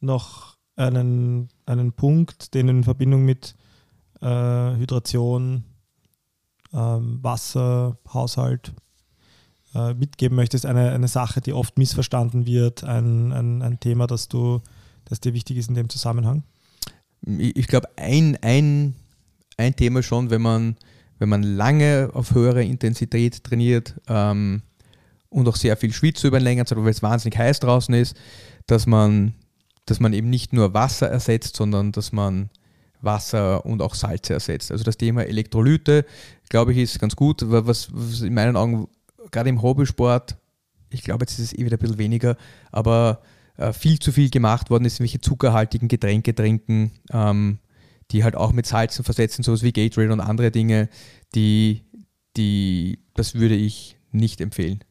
noch einen, einen Punkt, den in Verbindung mit äh, Hydration, ähm, Wasser, Haushalt äh, mitgeben möchtest? Eine, eine Sache, die oft missverstanden wird, ein, ein, ein Thema, das, du, das dir wichtig ist in dem Zusammenhang? Ich, glaube, ein, ein, ein Thema schon, wenn man, wenn man lange auf höhere Intensität trainiert ähm, und auch sehr viel schwitzt über einen längeren Zeit, weil es wahnsinnig heiß draußen ist, dass man, dass man eben nicht nur Wasser ersetzt, sondern dass man Wasser und auch Salze ersetzt. Also das Thema Elektrolyte, glaube ich, ist ganz gut, was, was in meinen Augen gerade im Hobbysport, ich glaube, jetzt ist es eh wieder ein bisschen weniger, aber äh, viel zu viel gemacht worden ist, welche zuckerhaltigen Getränke trinken, ähm, die halt auch mit Salzen versetzen, sowas wie Gatorade und andere Dinge, die, die, das würde ich nicht empfehlen.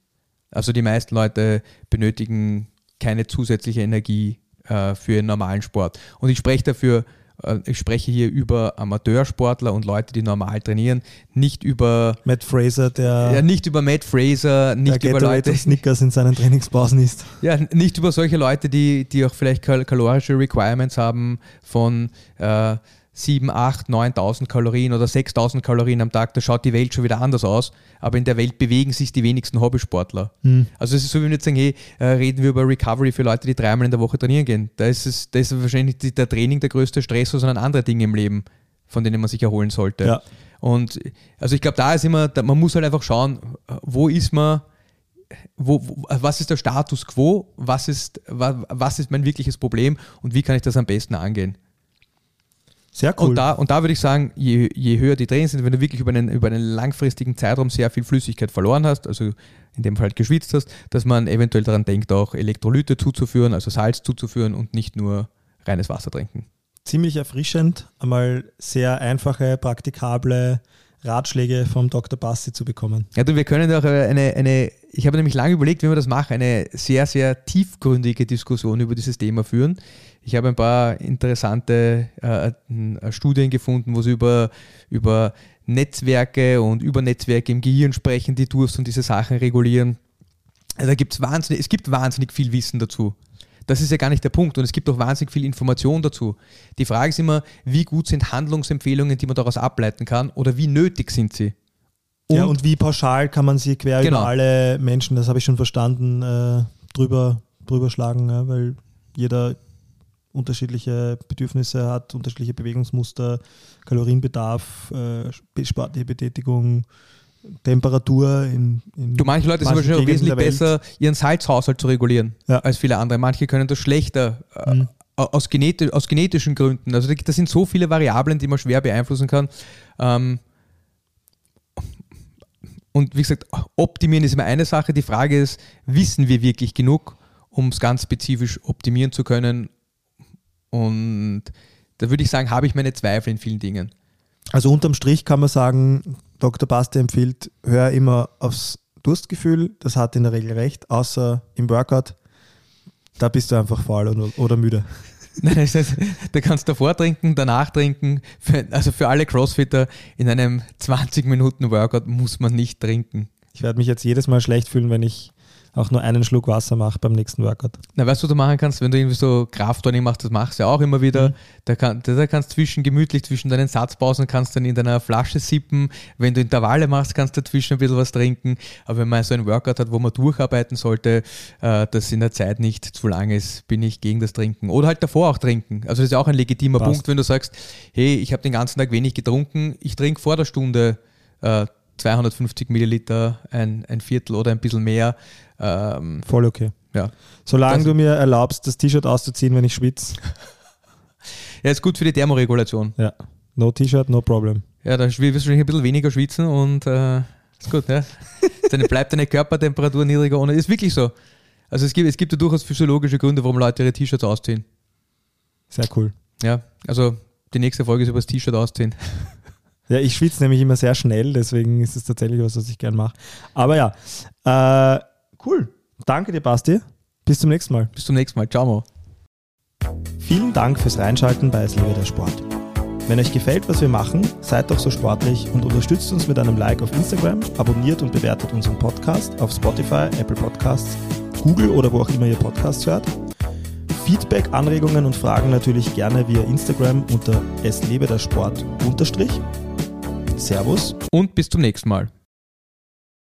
Also die meisten Leute benötigen keine zusätzliche Energie äh, für ihren normalen Sport. Und ich spreche dafür, ich spreche hier über Amateursportler und Leute, die normal trainieren, nicht über Matt Fraser, der, ja, nicht über Matt Fraser, der nicht über Leute, Snickers in seinen Trainingspausen isst. (laughs) ja, nicht über solche Leute, die, die auch vielleicht kal kalorische Requirements haben von äh, 7, 8, 9.000 Kalorien oder 6.000 Kalorien am Tag, da schaut die Welt schon wieder anders aus. Aber in der Welt bewegen sich die wenigsten Hobbysportler. Also es ist so, wie wir jetzt sagen, hey, äh, reden wir über Recovery für Leute, die dreimal in der Woche trainieren gehen. Da ist, es, da ist wahrscheinlich der Training der größte Stress, sondern andere Dinge im Leben, von denen man sich erholen sollte. Ja. Und also ich glaube, da ist immer, man muss halt einfach schauen, wo ist man, wo, wo, was ist der Status quo, was ist, was ist mein wirkliches Problem und wie kann ich das am besten angehen. Sehr cool. Und da, und da würde ich sagen, je, je höher die Trainings sind, wenn du wirklich über einen, über einen langfristigen Zeitraum sehr viel Flüssigkeit verloren hast, also in dem Fall halt geschwitzt hast, dass man eventuell daran denkt, auch Elektrolyte zuzuführen, also Salz zuzuführen und nicht nur reines Wasser trinken. Ziemlich erfrischend, einmal sehr einfache, praktikable Ratschläge vom Dr. Basti zu bekommen. Ja, du, wir können auch eine, eine, ich habe nämlich lange überlegt, wie wir das machen, eine sehr, sehr tiefgründige Diskussion über dieses Thema führen. Ich habe ein paar interessante äh, äh, Studien gefunden, wo sie über, über Netzwerke und über Netzwerke im Gehirn sprechen, die Durst und diese Sachen regulieren. Also da gibt's wahnsinnig, es gibt wahnsinnig viel Wissen dazu. Das ist ja gar nicht der Punkt. Und es gibt auch wahnsinnig viel Information dazu. Die Frage ist immer, wie gut sind Handlungsempfehlungen, die man daraus ableiten kann, oder wie nötig sind sie? ja, und wie pauschal kann man sie quer Genau. über alle Menschen, das habe ich schon verstanden, äh, drüber, drüber schlagen, ja, weil jeder unterschiedliche Bedürfnisse hat, unterschiedliche Bewegungsmuster, Kalorienbedarf, äh, sportliche Betätigung, Temperatur in, in Du, manche Leute sind wahrscheinlich auch wesentlich besser, ihren Salzhaushalt zu regulieren Ja. als viele andere. Manche können das schlechter äh, aus, geneti aus genetischen Gründen. Also das sind so viele Variablen, die man schwer beeinflussen kann. Ähm, und wie gesagt, optimieren ist immer eine Sache. Die Frage ist, wissen wir wirklich genug, um es ganz spezifisch optimieren zu können? Und da würde ich sagen, habe ich meine Zweifel in vielen Dingen. Also unterm Strich kann man sagen, Dr. Basti empfiehlt, hör immer aufs Durstgefühl, das hat in der Regel recht, außer im Workout, da bist du einfach faul oder, oder müde. (laughs) Nein, das heißt, da kannst du davor trinken, danach trinken. Für, also für alle Crossfitter in einem 20 Minuten Workout muss man nicht trinken. Ich werde mich jetzt jedes Mal schlecht fühlen, wenn ich auch nur einen Schluck Wasser mache beim nächsten Workout. Na, weißt du, was du machen kannst, wenn du irgendwie so Krafttraining machst, das machst du ja auch immer wieder. Da, kann, da kannst du zwischen, gemütlich zwischen deinen Satzpausen kannst dann in deiner Flasche sippen. Wenn du Intervalle machst, kannst du dazwischen ein bisschen was trinken. Aber wenn man so ein Workout hat, wo man durcharbeiten sollte, äh, das in der Zeit nicht zu lang ist, bin ich gegen das Trinken. Oder halt davor auch trinken. Also das ist ja auch ein legitimer Passt. Punkt, wenn du sagst, hey, ich habe den ganzen Tag wenig getrunken, ich trinke vor der Stunde äh, 250 Milliliter, ein, ein Viertel oder ein bisschen mehr. Ähm, Voll okay. ja. Solange Das- du mir erlaubst, das T-Shirt auszuziehen, wenn ich schwitze. (laughs) ja, ist gut für die Thermoregulation. Ja. No T-Shirt, no problem. Ja, da wirst du wahrscheinlich ein bisschen weniger schwitzen und äh, ist gut, ja. (laughs) Dann bleibt deine Körpertemperatur niedriger ohne. Ist wirklich so. Also es gibt, es gibt ja durchaus physiologische Gründe, warum Leute ihre T-Shirts ausziehen. Sehr cool. Ja, also die nächste Folge ist über das T-Shirt ausziehen. Ja, ich schwitze nämlich immer sehr schnell, deswegen ist es tatsächlich was, was ich gern mache. Aber ja, äh, cool. Danke dir, Basti. Bis zum nächsten Mal. Bis zum nächsten Mal. Ciao, Mo. Vielen Dank fürs Reinschalten bei Es lebe der Sport. Wenn euch gefällt, was wir machen, seid doch so sportlich und unterstützt uns mit einem Like auf Instagram, abonniert und bewertet unseren Podcast auf Spotify, Apple Podcasts, Google oder wo auch immer ihr Podcasts hört. Feedback, Anregungen und Fragen natürlich gerne via Instagram unter es lebe der Sport unterstrich. Servus Und bis zum nächsten Mal.